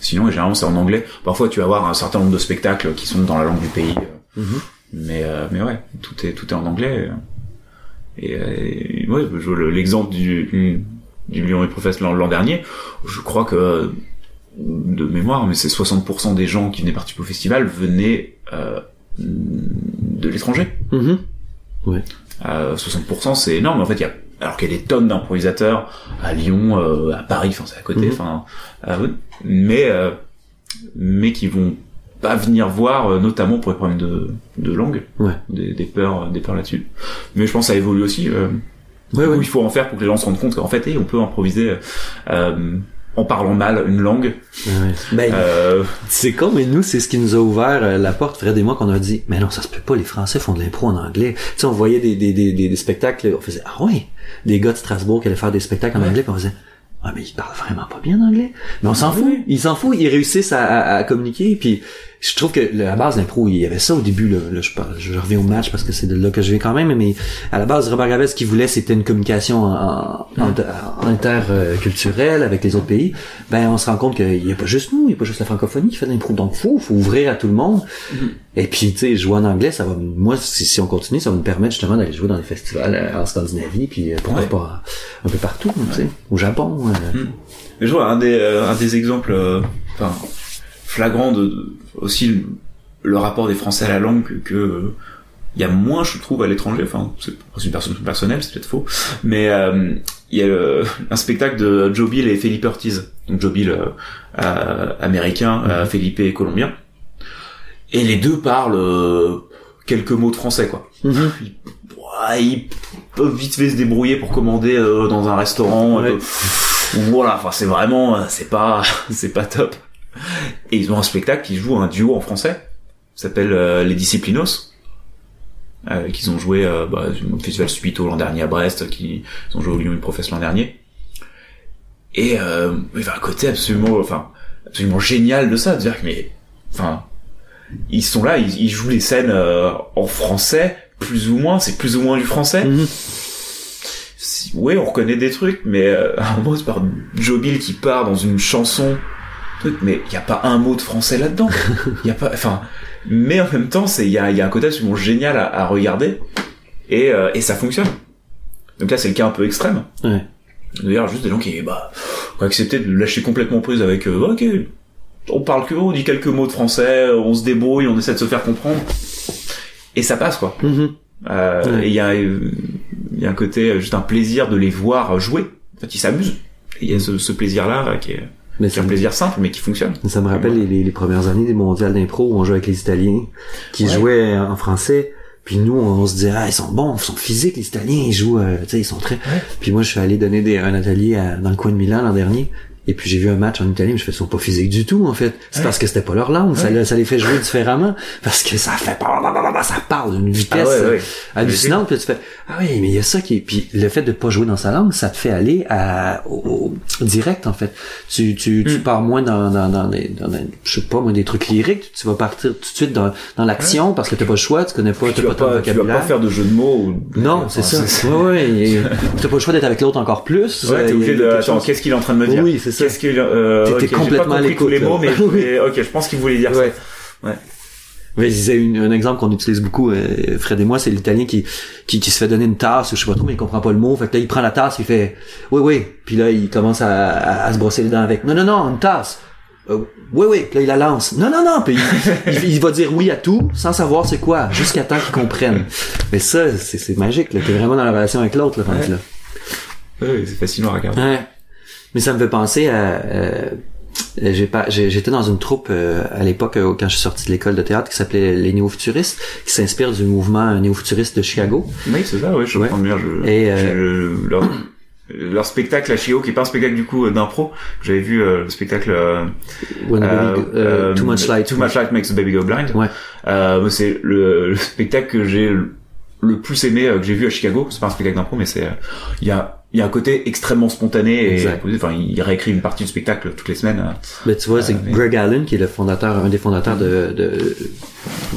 sinon généralement c'est en anglais. Parfois tu vas avoir un certain nombre de spectacles qui sont dans la langue du pays, Mhm. Mais euh, mais ouais, tout est tout est en anglais. euh. Et, euh, et ouais, je le- l'exemple du du Lyon et Professe l'an dernier, je crois que de mémoire, mais c'est 60% des gens qui venaient participer au festival venaient euh, de l'étranger. Mhm. Euh, 60% c'est énorme en fait il y a alors qu'il y a des tonnes d'improvisateurs à Lyon euh, à Paris enfin c'est à côté Mhm. enfin euh, oui. mais euh, mais qui vont pas venir voir euh, notamment pour les problèmes de, de langue Ouais. des, des peurs des peurs là-dessus mais je pense que ça évolue aussi euh, Ouais, ouais. il faut en faire pour que les gens se rendent compte qu'en fait eh, on peut improviser euh, en parlant mal une langue Ouais, ouais. Ben, euh, C'est con, mais nous, c'est ce qui nous a ouvert euh, la porte, Fred et moi, qu'on a dit, mais non, ça se peut pas, les Français font de l'impro en anglais. Tu sais, on voyait des, des, des, des, des spectacles, on faisait, ah ouais, des gars de Strasbourg qui allaient faire des spectacles en Ouais. anglais, puis on faisait, ah mais ils parlent vraiment pas bien anglais. Mais on s'en fout, Oui. ils s'en foutent, ils réussissent à, à, à communiquer, puis je trouve que la base d'impro, il y avait ça au début, là, Là, je, reviens au match parce que c'est de là que je viens quand même, mais à la base, Robert Gravel, ce qu'il voulait, c'était une communication en, en, en- interculturelle avec les autres pays. Ben, on se rend compte qu'il n'y a pas juste nous, il n'y a pas juste la francophonie qui fait de l'impro. Donc, faut, faut ouvrir à tout le monde. Et puis, tu sais, jouer en anglais, ça va, moi, si, si on continue, ça va nous permettre justement d'aller jouer dans des festivals euh, en Scandinavie, puis euh, pourquoi Ouais. pas un peu partout, tu sais, au Japon. euh. Mm. Mais je vois un des euh, un des exemples euh, enfin flagrants de, de- aussi le, le rapport des Français à la langue que, que, il y a moins je trouve à l'étranger enfin c'est une personne personnelle c'est peut-être faux mais euh, il y a un spectacle de Joe Bill et Felipe Ortiz donc Joe Bill euh, euh, américain euh, Felipe colombien et les deux parlent euh, quelques mots de français quoi Mhm. Ouais, ils peuvent vite fait se débrouiller pour commander euh, dans un restaurant. Ouais. voilà, enfin c'est vraiment, c'est pas, c'est pas top. Et ils ont un spectacle qui joue un duo en français, ça s'appelle euh, Les Disciplinos, euh, qu'ils ont joué euh, bah, au festival Subito l'an dernier à Brest, qui ils ont joué au Lyon une Professe l'an dernier. Et euh, il y a un côté absolument, enfin absolument génial de ça, de dire que mais, enfin, ils sont là, ils, ils jouent les scènes euh, en français, plus ou moins, c'est plus ou moins du français. Si- ouais, on reconnaît des trucs, mais euh, à un moment, c'est par Joe Bill qui part dans une chanson, truc, mais il y a pas un mot de français là-dedans. Il y a pas, enfin, mais en même temps, c'est il y a, y a un côté absolument génial à, à regarder et euh, et ça fonctionne. Donc là, c'est le cas un peu extrême. Ouais. D'ailleurs, juste des gens qui bah ont accepté de lâcher complètement prise avec euh, ok, on parle que on dit quelques mots de français, on se débrouille, on essaie de se faire comprendre et ça passe quoi. Mhm. Euh, Ouais. Et il y a, euh, y a un côté, juste un plaisir de les voir jouer. En fait, ils s'amusent. Il y a ce, ce plaisir-là qui est, Mais qui est ça, un plaisir simple, mais qui fonctionne. ça me rappelle les, les, les premières années des mondiales d'impro où on jouait avec les Italiens qui Ouais. jouaient en français. Puis nous, on se disait, ah, ils sont bons, ils sont physiques, les Italiens, ils jouent, euh, tu sais, ils sont très... Puis moi, je suis allé donner des, un atelier à- dans le coin de Milan l'an dernier. Et puis j'ai vu un match en Italie, mais je fais, ils sont pas physiques du tout, en fait. C'est parce que c'était pas leur langue. Ça, les fait jouer différemment. Parce que ça fait... Ça parle d'une vitesse Ah ouais, ouais. hallucinante. Puis tu fais, ah oui, mais il y a ça qui... Puis le fait de pas jouer dans sa langue, ça te fait aller à, au, au- direct, en fait. Tu, tu, tu Mm. pars moins dans, dans, dans, des, dans des- je sais pas, moi, des trucs lyriques. Tu vas partir tout de suite dans, dans l'action parce que t'as pas le choix, tu connais pas, tu t'as vas pas ton pas, tu vas pas faire de jeu de mots. Ou... Non, c'est ça. Ouais, ouais. et T'as pas le choix d'être avec l'autre encore plus. Ouais, t'es obligé de. Attends, qu'est-ce qu'il est en train de me dire? Oui, c'est ça. Qu'est-ce qu'il. Euh, T'étais j'ai pas complètement à tous les l'écoute, mots, mais Oui. mais, ok, je pense qu'il voulait dire Ouais. ça. Ouais. Mais c'est une- un exemple qu'on utilise beaucoup, euh, Fred et moi, c'est l'italien qui, qui, qui se fait donner une tasse, ou je sais pas trop, mais il comprend pas le mot. Fait que là, il prend la tasse, il fait, oui, oui. Puis là, il commence à, à, à se brosser les dents avec, non, non, non, une tasse. Euh, oui, oui. Puis là, il la lance. Non, non, non. Puis il, il, il va dire oui à tout, sans savoir c'est quoi, jusqu'à temps qu'il comprenne. Mais ça, c'est, c'est magique, là. T'es vraiment dans la relation avec l'autre, là, Ouais. là. Ouais, c'est fascinant à regarder. Ouais. Mais ça me fait penser à... euh, j'ai pas, j'ai- j'étais dans une troupe euh, à l'époque euh, quand je suis sorti de l'école de théâtre qui s'appelait les néo-futuristes, qui s'inspire du mouvement néo-futuriste de Chicago. Oui, c'est ça, ouais, je Ouais. comprends bien. Je, Et, euh, je- leur, leur spectacle à Chicago, qui est pas un spectacle du coup euh, d'impro, j'avais vu euh, le spectacle euh, When baby too much light. Too Much Light Makes the Baby Go Blind. Ouais. Euh, c'est le, le spectacle que j'ai le, plus aimé euh, que j'ai vu à Chicago. C'est pas un spectacle d'impro, mais c'est euh, il y a il y a un côté extrêmement spontané et enfin il réécrit une partie du spectacle toutes les semaines. Ben, tu vois, c'est Euh, mais- Greg Allen, qui est le fondateur, un des fondateurs de, de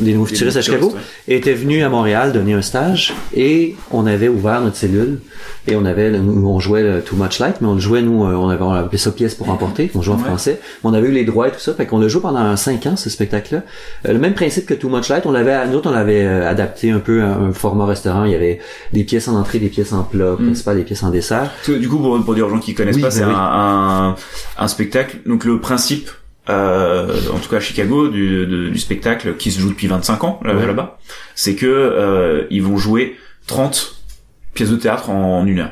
des Nouveaux Futuristes à Chicago, Futuristes, était venu à Montréal donner un stage et on avait ouvert notre cellule et on avait, le- nous, on jouait le Too Much Light, mais on le jouait, nous, euh, on avait, on appelait ça pièce pour emporter, on jouait en Ouais. français. On avait eu les droits et tout ça, fait qu'on l'a joué pendant cinq ans, ce spectacle-là. Euh, le même principe que Too Much Light, on l'avait, nous autres, on l'avait euh, adapté un peu à un format restaurant. Il y avait des pièces en entrée, des pièces en plat, principal, des pièces en dessert. Du coup, pour, pour dire aux gens qui connaissent Oui, pas, bah c'est oui. un, un, un spectacle. Donc le principe, euh, en tout cas à Chicago, du, de- du spectacle qui se joue depuis 25 ans là- Ouais. là-bas, c'est que euh, ils vont jouer 30 pièces de théâtre en, une heure.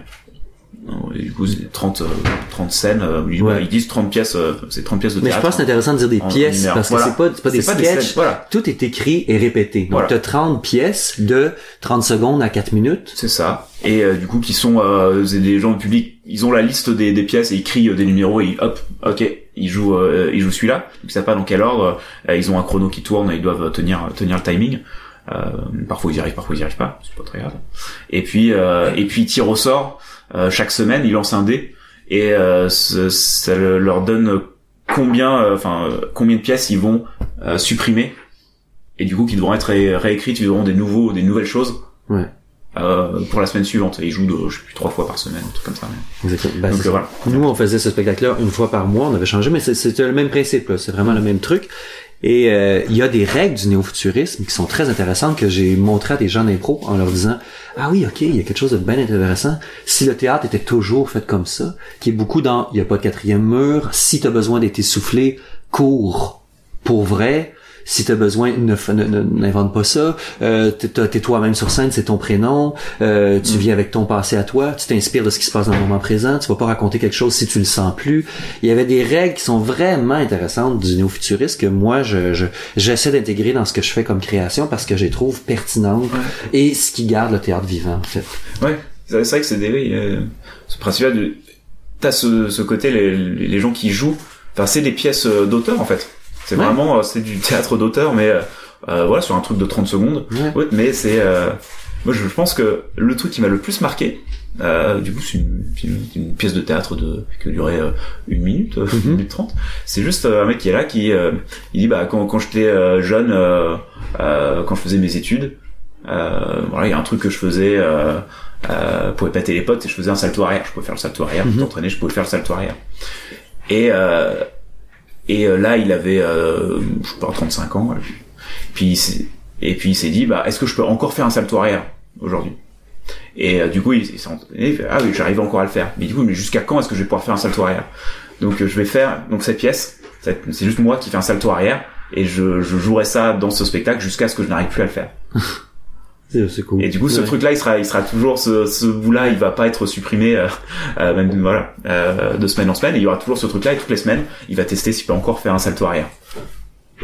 Et du coup, c'est 30, euh, 30 scènes. euh, ils, Ouais. ils disent 30 pièces, euh, c'est 30 pièces de Mais je théâtre. pense que c'est intéressant de dire des pièces, parce que Voilà. c'est pas, pas des C'est sketchs. scènes, voilà. Tout est écrit et répété. Donc, Voilà. t'as 30 pièces de 30 secondes à 4 minutes. C'est ça. Et euh, du coup, qui sont euh, des gens du public, ils ont la liste des, des pièces et ils crient des numéros et ils- hop, ok, ils jouent, euh, ils jouent celui-là. Ils savent pas dans quel ordre? Euh, ils ont un chrono qui tourne, ils doivent tenir tenir le timing. Euh, parfois ils y arrivent, parfois ils y arrivent pas. C'est pas très grave. Et puis euh, et puis tirent au sort. Chaque semaine, ils lancent un dé et ce- ça le- leur donne combien, enfin combien de pièces ils vont supprimer. Et du coup, qui devront être ré- réécrites, ils auront des nouveaux, des nouvelles choses Ouais. Euh, pour la semaine suivante. Et ils jouent, de, je sais plus, trois fois par semaine, un truc comme ça. Exactement. Ben, Donc euh, voilà. Nous, on faisait ce spectacle-là une fois par mois. On avait changé, mais c'était le même principe. C'est vraiment le même truc. Et euh, il y a des règles du néo-futurisme qui sont très intéressantes que j'ai montré à des gens d'impro en leur disant ah oui ok il y a quelque chose de bien intéressant si le théâtre était toujours fait comme ça qui est beaucoup dans il y a pas de quatrième mur si t'as besoin d'être essoufflé cours pour vrai si t'as besoin n'invente pas ça. Euh, t'es toi-même sur scène c'est ton prénom. Euh, tu vis avec ton passé à toi. Tu t'inspires de ce qui se passe dans le moment présent. Tu vas pas raconter quelque chose si tu le sens plus. Il y avait des règles qui sont vraiment intéressantes du néo-futuriste que moi je je- j'essaie d'intégrer dans ce que je fais comme création parce que je les trouve pertinentes et ce qui garde le théâtre vivant en fait. Ouais, c'est c'est vrai que c'est des, euh, ce principe-là de, t'as ce, ce côté, les, les gens qui jouent, enfin, c'est des pièces euh, d'auteur, en fait. C'est Ouais. vraiment, euh, c'est du théâtre d'auteur, mais, euh, euh, voilà, sur un truc de 30 secondes. Ouais. Mais c'est, euh, moi, je pense que le truc qui m'a le plus marqué, euh, du coup, c'est une, une, une pièce de théâtre de, qui durait euh, une minute, euh, une Mhm. minute trente. C'est juste euh, un mec qui est là, qui, euh, il dit, bah, quand, quand j'étais euh, jeune, euh, euh, quand je faisais mes études, euh, voilà, il y a un truc que je faisais, euh, euh, pour épater les potes, et je faisais un salto arrière. Je pouvais faire le salto arrière. Mhm. t'entraîner, je pouvais faire le salto arrière. Et, euh, et euh, là, il avait, euh, je sais pas, 35 ans. Puis, et puis il s'est dit, bah, est-ce que je peux encore faire un salto arrière aujourd'hui? Et euh, du coup, il, s'est entraîné. Il ah oui, j'arrive encore à le faire. Mais du coup, mais jusqu'à quand est-ce que je vais pouvoir faire un salto arrière? Donc, euh, je vais faire donc cette pièce. C'est juste moi qui fais un salto arrière. Et je, je jouerai ça dans ce spectacle jusqu'à ce que je n'arrive plus à le faire. c'est c'est cool Et du coup, ce Ouais. truc-là, il sera, il sera toujours ce, ce bout-là, il va pas être supprimé, euh, euh, même voilà, euh, de semaine en semaine. Et il y aura toujours ce truc-là, et toutes les semaines, il va tester s'il peut encore faire un salto arrière.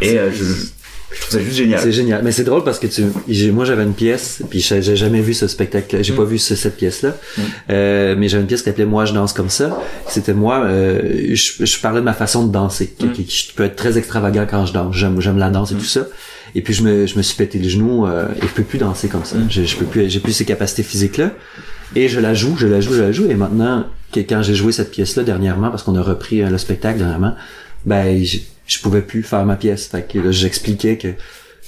Et euh, je, je trouve ça juste génial. C'est génial. Mais c'est drôle parce que tu, moi j'avais une pièce, puis j'ai jamais vu ce spectacle, j'ai Mm. pas vu ce- cette pièce-là, Mm. euh, mais j'avais une pièce qui s'appelait Moi je danse comme ça. C'était moi, euh, je, je parlais de ma façon de danser, qui, Mm. qui- qui peut être très extravagant quand je danse. J'aime, j'aime la danse et tout ça. Et puis je me, je me suis pété le genou euh, et je peux plus danser comme ça. Mm. Je, je peux plus, j'ai plus ces capacités physiques-là. Et je la joue, je la joue, je la joue. Et maintenant, que, quand j'ai joué cette pièce-là dernièrement, parce qu'on a repris euh, le spectacle dernièrement, ben je, je pouvais plus faire ma pièce. Fait que là, j'expliquais que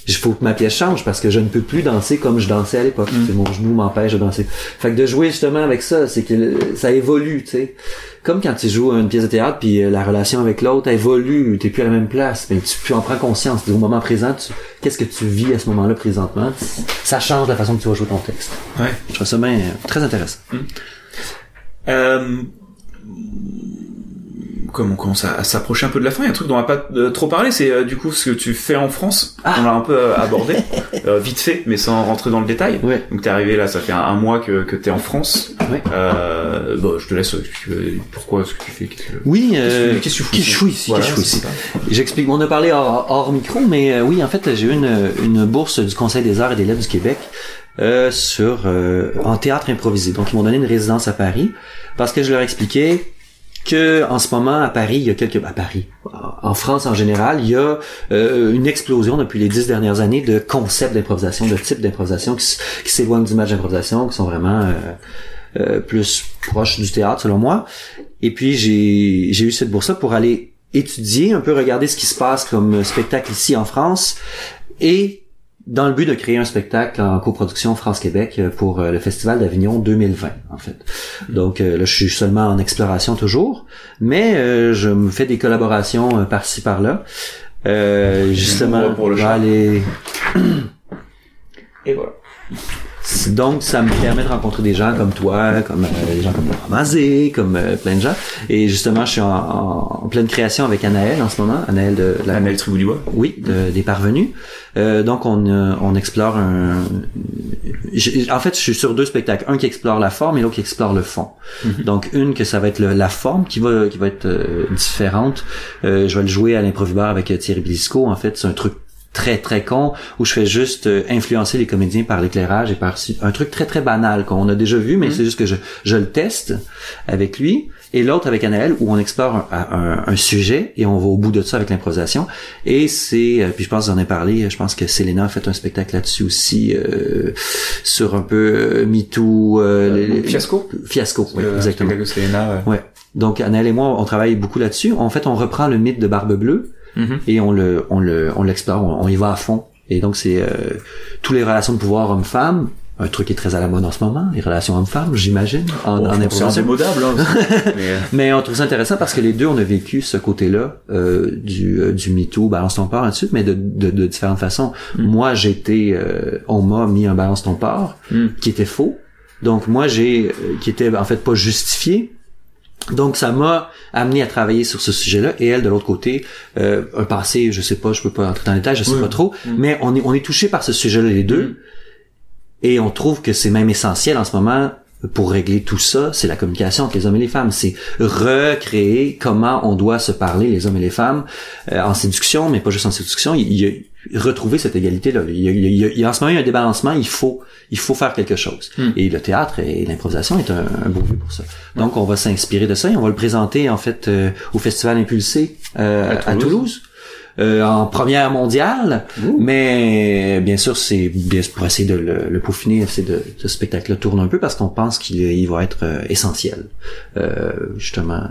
il faut que ma pièce change parce que je ne peux plus danser comme je dansais à l'époque. Mm. Mon genou m'empêche de danser. Fait que de jouer justement avec ça, c'est que ça évolue, tu sais. Comme quand tu joues une pièce de théâtre puis euh, la relation avec l'autre évolue, t'es plus à la même place, mais tu, tu en prends conscience. Au moment présent, qu'est-ce que tu vis à ce moment-là présentement? Ça change la façon que tu vas jouer ton texte. Ouais. Je trouve ça bien euh, très intéressant. Euh, comme on commence à, à s'approcher un peu de la fin, il y a un truc dont on va pas euh, trop parler, c'est euh, du coup ce que tu fais en France. Ah. On l'a un peu euh, abordé, euh, vite fait, mais sans rentrer dans le détail. Ouais. Donc t'es arrivé là, ça fait un, un mois que, que t'es en France. Ouais. Euh, bon, je te laisse expliquer pourquoi ce que tu fais. qu'est-ce que- Oui, euh, Qu'est-ce que tu fous qu'est-ce que ici, Voilà, qu'est-ce que je fous c'est ici. J'explique. On a parlé hors, hors micro, mais euh, oui, en fait, j'ai eu une, une bourse du Conseil des arts et des lettres du Québec euh, sur euh, en théâtre improvisé. Donc, ils m'ont donné une résidence à Paris parce que je leur expliquais que en ce moment à Paris, il y a quelques à Paris, en France en général, il y a euh, une explosion depuis les dix dernières années de concepts d'improvisation, de types d'improvisation qui, s'éloignent du match d'improvisation, qui sont vraiment euh, euh, plus proches du théâtre selon moi. Et puis j'ai j'ai eu cette bourse pour aller étudier, un peu regarder ce qui se passe comme spectacle ici en France et dans le but de créer un spectacle en coproduction France-Québec euh, pour euh, le Festival d'Avignon 2020, en fait. Donc euh, là, je suis seulement en exploration toujours, mais je me fais des collaborations par-ci par-là. justement, pour le vais aller- Et voilà. Donc, ça me permet de rencontrer des gens comme toi, comme euh, des gens comme Laurent Mazé, comme euh, plein de gens. Et justement, je suis en, en- en pleine création avec Anaël en ce moment. Anaël de la Annelle Triboulibois. Oui, de- des parvenus. Euh, donc on, euh, on explore un. En fait, je suis sur deux spectacles, un qui explore la forme et l'autre qui explore le fond. Donc une que ça va être le- la forme qui va qui va être euh, différente. Euh, je vais le jouer à l'improvibar avec Thierry Blisco. En fait, c'est un truc très très con où je fais juste euh, influencer les comédiens par l'éclairage et par un truc très très banal qu'on a déjà vu mais c'est juste que je, je le teste avec lui et l'autre avec Anaël où on explore un, un- un sujet et on va au bout de ça avec l'improvisation. Et c'est euh, puis je pense j'en ai parlé je pense que Selena a fait un spectacle là-dessus aussi euh, sur un peu euh, MeToo euh, les- les- Fiasco. Fiasco oui, Le exactement. Selena, ouais. ouais. Donc Anaël et moi on travaille beaucoup là-dessus. En fait on reprend le mythe de Barbe Bleue Mhm. et on le on le on l'explore on, on y va à fond et donc c'est euh, toutes les relations de pouvoir homme-femme un truc qui est très à la mode en ce moment les relations hommes-femmes j'imagine en, Bon, en c'est indémodable, hein. Mais, euh, mais on trouve ça intéressant parce que les deux on a vécu ce côté-là euh, du euh, du MeToo balance ton port là-dessus mais de, de, de différentes façons moi j'étais euh, on m'a mis un balance ton port Mm. qui était faux donc moi j'ai euh, qui était en fait pas justifié donc ça m'a amené à travailler sur ce sujet-là et elle de l'autre côté euh, un passé je sais pas je peux pas entrer dans les détails je sais Oui. pas trop Mm. mais on est on est touché par ce sujet-là les deux Mm. et on trouve que c'est même essentiel en ce moment pour régler tout ça, c'est la communication entre les hommes et les femmes. C'est recréer comment on doit se parler, les hommes et les femmes, euh, en séduction, mais pas juste en séduction. Il y a retrouver cette égalité-là. Il y a, il y a- il en ce moment, il y a un débalancement. Il faut, il faut faire quelque chose. Hmm. Et le théâtre et l'improvisation est un, un beau lieu pour ça. Donc, on va s'inspirer de ça et on va le présenter, en fait, euh, au Festival Impulsé euh, À à Toulouse. Euh, en première mondiale, mais bien sûr c'est bien pour essayer de le, le peaufiner, c'est de ce spectacle-là tourne un peu parce qu'on pense qu'il il va être euh, essentiel, euh, justement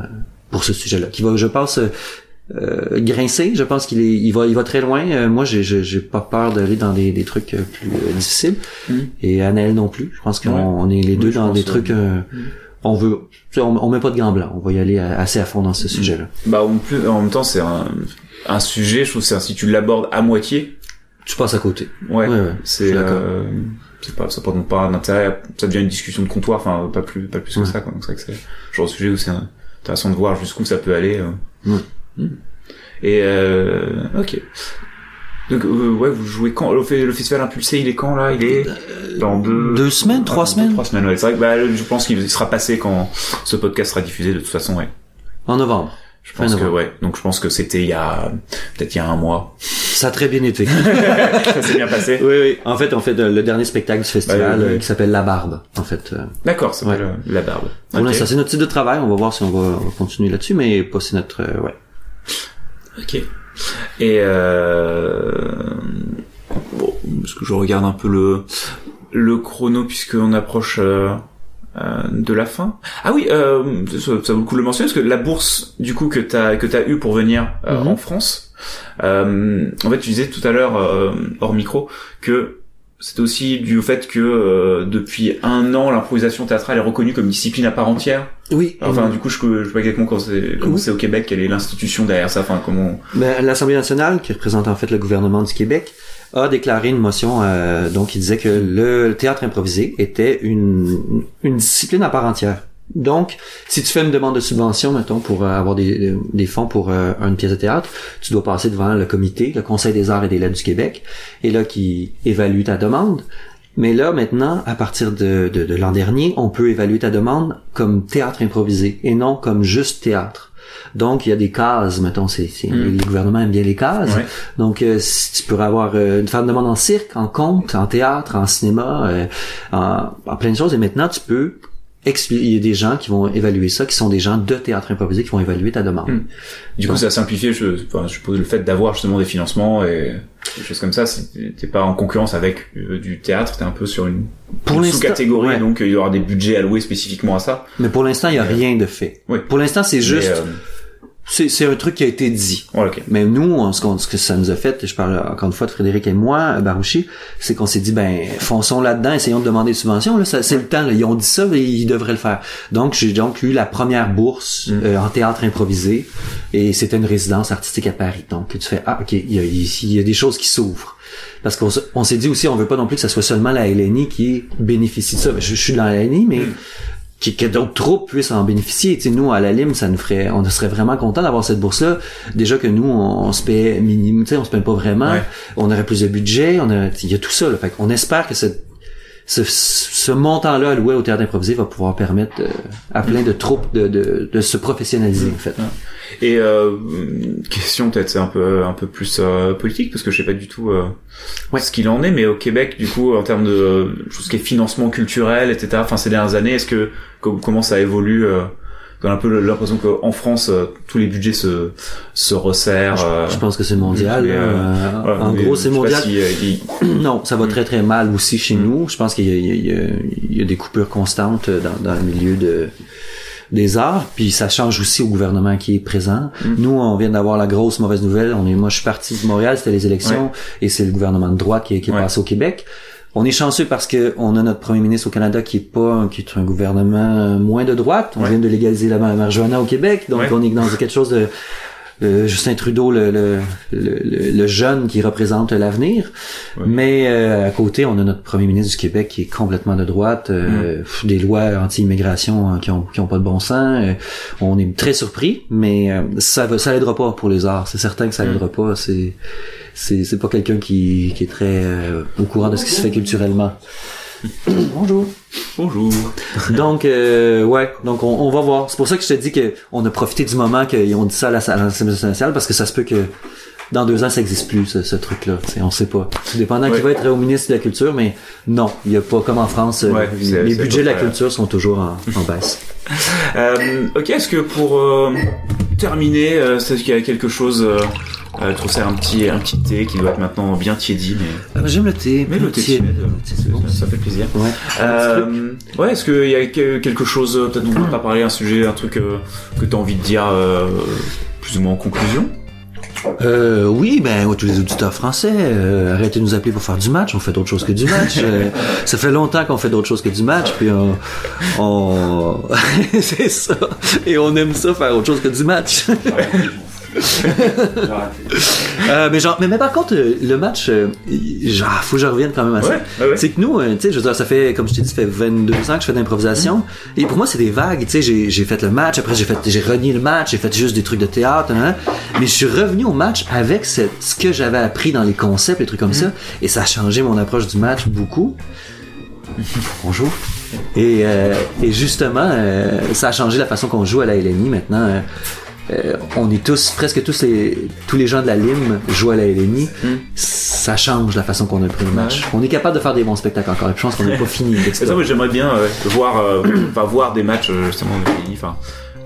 pour ce sujet-là, qui va, je pense, euh, grincer. Je pense qu'il est, il va, il va très loin. Euh, moi, j'ai, j'ai, pas peur d'aller dans des, des trucs euh, plus euh, difficiles. Mm. Et Anaël non plus. Je pense qu'on Ouais. on est les deux dans des trucs. euh, On veut, on, on met pas de gants blancs. On va y aller assez à fond dans ce sujet-là. Bah, en plus, en même temps, c'est un, un sujet, je trouve, un- si tu l'abordes à moitié, Tu passes à côté. ouais, Ouais, ouais, c'est, c'est pas, ça porte pas d'intérêt, ça devient une discussion de comptoir, enfin, pas plus, pas plus que ça, quoi. Donc, c'est vrai que c'est genre de sujet où c'est intéressant de voir jusqu'où ça peut aller. Euh. Ouais. Mm. Et, euh, ok. Donc, euh, ouais, vous jouez quand? Le, fe- le festival impulsé, il est quand, là? Il est dans deux... Deux semaines, trois Ah, semaines? Trois semaines, ouais. C'est vrai que, bah, je pense qu'il sera passé quand ce podcast sera diffusé, de toute façon, ouais. En novembre. Je pense que, ouais. Donc, je pense que c'était il y a, peut-être il y a un mois. Ça a très bien été. ça s'est bien passé. oui, oui. En fait, on fait le dernier spectacle du festival Bah, oui, oui. euh, qui s'appelle La Barbe. En fait, euh, D'accord, ça s'appelle euh, la barbe. Ok. l'instant, c'est notre type de travail. On va voir si on va, on va continuer là-dessus, mais pas c'est notre, euh, ouais. Ok. Et euh... bon, parce que je regarde un peu le le chrono puisqu'on approche euh, euh, de la fin. Ah oui, euh, ça, ça vaut le coup de le mentionner parce que la bourse du coup que t'as que t'as eu pour venir euh, Mhm. en France. euh, en fait, tu disais tout à l'heure euh, hors micro que c'est aussi dû au fait que euh, depuis un an l'improvisation théâtrale est reconnue comme discipline à part entière. Oui. Enfin, du coup, je, je sais pas exactement comment c'est Oui. c'est au Québec, quelle est l'institution derrière ça. Enfin, comment Ben, l'Assemblée nationale, qui représente en fait le gouvernement du Québec, a déclaré une motion, euh, donc qui disait que le théâtre improvisé était une, une discipline à part entière. Donc, si tu fais une demande de subvention, mettons, pour euh, avoir des, des fonds pour euh, une pièce de théâtre, tu dois passer devant le comité, le Conseil des arts et des lettres du Québec, et là, qui évalue ta demande. Mais là, maintenant, à partir de, de, de l'an dernier, on peut évaluer ta demande comme théâtre improvisé et non comme juste théâtre. Donc, il y a des cases, mettons, c'est, c'est, Mm. le gouvernement aime bien les cases. Ouais. Donc, euh, si tu pourrais avoir euh, une faire une demande en cirque, en conte, en théâtre, en cinéma, euh, en, en plein de choses, et maintenant, tu peux il y a des gens qui vont évaluer ça, qui sont des gens de théâtre improvisé qui vont évaluer ta demande. Mm. Du coup, ça a simplifié, je, enfin, je suppose, le fait d'avoir justement des financements et des choses comme ça. T'es pas en concurrence avec euh, du théâtre, t'es un peu sur une, Pour une l'instant, sous-catégorie, ouais. donc euh, il y aura des budgets alloués spécifiquement à ça. Mais pour l'instant, il y a Mais- rien de fait. Oui. Pour l'instant, c'est juste, Mais, euh, c'est, c'est un truc qui a été dit. Mais nous, on- ce, qu'on- ce que ça nous a fait, je parle encore une fois de Frédéric et moi, Barouchi, c'est qu'on s'est dit, ben, fonçons là-dedans, essayons de demander des subventions. Là, c'est le temps. là. Ils ont dit ça, ils devraient le faire. Donc, j'ai donc eu la première bourse Mm. euh, en théâtre improvisé, et c'était une résidence artistique à Paris. Donc, tu fais, ah, ok, il y a, il y a des choses qui s'ouvrent. Parce qu'on on s'est dit aussi, on veut pas non plus que ça soit seulement la LNI qui bénéficie de ça. Je, je suis dans la LNI, mais Mm. Que d'autres troupes puissent en bénéficier. Tu sais, nous, à la Lime, ça nous ferait, on serait vraiment content d'avoir cette bourse-là. Déjà que nous, on, on se paie minimum, tu sais, on se paie pas vraiment. Ouais. On aurait plus de budget, on a, il y a tout ça, là. Fait qu'on espère que cette, ce, ce montant-là alloué au théâtre improvisé va pouvoir permettre euh, à plein de troupes de, de, de se professionnaliser, en fait. Et euh, question peut-être c'est un peu un peu plus euh, politique parce que je sais pas du tout euh, Ouais. ce qu'il en est, mais au Québec du coup en termes de tout ce qui est financement culturel, etc. Enfin ces dernières années, est-ce que comment ça évolue euh, On a un peu l'impression qu'en France euh, tous les budgets se se resserrent. euh, Je pense que c'est mondial. euh, Euh, voilà, en gros, je c'est mondial. si, euh, il- Non, ça va très très mal aussi chez Mm. nous. Je pense qu'il y, y y a- des coupures constantes dans, dans le milieu de des arts, puis ça change aussi au gouvernement qui est présent. Mm. Nous, on vient d'avoir la grosse mauvaise nouvelle. On est, moi, je suis parti de Montréal, c'était les élections, et c'est le gouvernement de droite qui, est- qui est Ouais. passé au Québec. On est chanceux parce que on a notre premier ministre au Canada qui est pas, qui est un gouvernement moins de droite. On Ouais. vient de légaliser la ma- marijuana au Québec, donc Ouais. on est dans quelque chose de euh, Justin Trudeau, le, le, le, jeune qui représente l'avenir. Ouais. Mais euh, à côté, on a notre premier ministre du Québec qui est complètement de droite, euh, Mm. des lois anti-immigration hein, qui ont qui ont pas de bon sens. Euh, on est très surpris, mais euh, ça va, ça l'aidera pas pour les arts. C'est certain que ça Mm. l'aidera pas. C'est c'est c'est pas quelqu'un qui qui est très euh, au courant de ce qui se fait culturellement. Bonjour. Bonjour. Donc, euh, ouais, donc on, on va voir. C'est pour ça que je te dis que on a profité du moment qu'ils ont dit ça à la- à l'Assemblée nationale, parce que ça se peut que dans deux ans, ça existe plus, ce, ce truc-là. On sait pas. Tout dépendant Ouais. qui va être au ministre de la Culture, mais non, il y a pas comme en France, euh, Ouais, les, budgets de la culture sont toujours en, en baisse. Euh, ok, est-ce que pour euh, terminer, euh, est-ce qu'il y a quelque chose euh, je trouve ça un petit un petit thé qui doit être maintenant bien tiédi, mais Ah, J'aime le thé. mais le thé C'est bon. ça, fait plaisir. Ouais. Euh, ouais, est-ce qu'il y a que- quelque chose, euh, peut-être dont on n'a pas parlé, un sujet, un truc euh, que tu as envie de dire plus ou moins en conclusion? Euh, oui, ben tous les auditeurs français, euh, arrêtez de nous appeler pour faire du match. On fait d'autres choses que du match. Euh, ça fait longtemps qu'on fait d'autres choses que du match, puis on, on... c'est ça. Et on aime ça faire autre chose que du match. Euh, mais genre, mais, mais par contre, euh, le match, euh, genre, faut que je revienne quand même à ça. Ouais, ouais, ouais. C'est que nous, tu sais, je veux dire, ça fait, comme je t'ai dit, ça fait 22 ans que je fais de l'improvisation. Et pour moi, c'est des vagues. Tu sais, j'ai, fait le match, après j'ai fait, j'ai renié le match, j'ai fait juste des trucs de théâtre, hein, mais je suis revenu au match avec ce, ce que j'avais appris dans les concepts, les trucs comme ça, et ça a changé mon approche du match beaucoup. Bonjour. Et, euh, et justement, euh, ça a changé la façon qu'on joue à la LNI maintenant. Euh, euh, on est tous, presque tous les, tous les gens de la Lime jouent à la LNI. Mm. Ça change la façon qu'on a pris le match. On est capable de faire des bons spectacles encore. Et je pense qu'on n'a pas fini. C'est ça, moi j'aimerais bien euh, voir, euh, enfin voir des matchs euh, justement de pays, enfin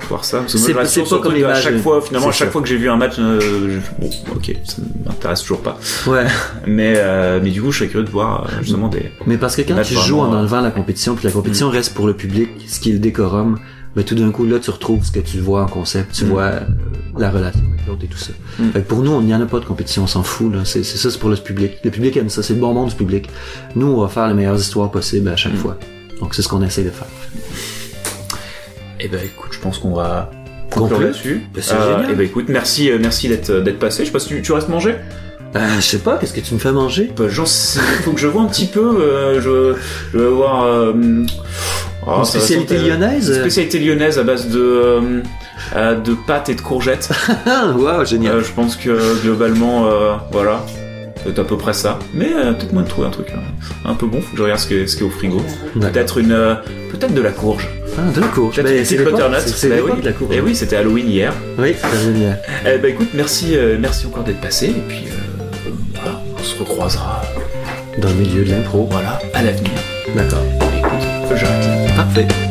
voir ça. C'est- pas comme les à matchs, chaque euh, fois, finalement, à chaque fois que j'ai vu un match, euh, je- bon, ok, ça m'intéresse toujours pas. Ouais. Mais euh, mais du coup, je serais curieux de voir euh, justement des. Mais parce que quand tu joues en enlevant la compétition, puis la compétition reste pour le public, ce qui est le décorum, mais tout d'un coup, là, tu retrouves ce que tu vois en concept, tu Mm. vois euh, la relation avec l'autre et tout ça. Mm. Fait que pour nous, on n'y en a pas de compétition, on s'en fout, là. C'est, ça, c'est pour le public. Le public aime ça, c'est le bon monde du public. Nous, on va faire les meilleures histoires possibles à chaque Mm. fois. Donc, c'est ce qu'on essaie de faire. Eh ben écoute, je pense qu'on va Conclure. là-dessus. Ben, c'est génial. Eh ben écoute, merci euh, merci d'être passé. Je sais pas si tu, tu restes manger. Euh, je sais pas, qu'est-ce que tu me fais manger? Bah, faut que je vois un petit peu. euh, je, je vais voir. Euh, oh, spécialité lyonnaise? Spécialité lyonnaise à base de euh, euh, de pâtes et de courgettes. Wow, génial. Euh, je pense que globalement, euh, voilà, c'est à peu près ça. Mais euh, peut-être moins de trouver un truc euh, un peu bon. Faut que je regarde ce qui est, ce qui est au frigo. Peut-être une, euh, peut-être de la courge. Ah, de la courge. Une c'est butternut. c'est, Bah oui. de la courge. Eh oui, c'était Halloween hier. Oui, c'est génial. Eh ben écoute, merci, euh, merci encore d'être passé. Et puis euh, voilà, on se recroisera. Dans le milieu de l'impro. Voilà, à l'avenir. D'accord. Là. Parfait.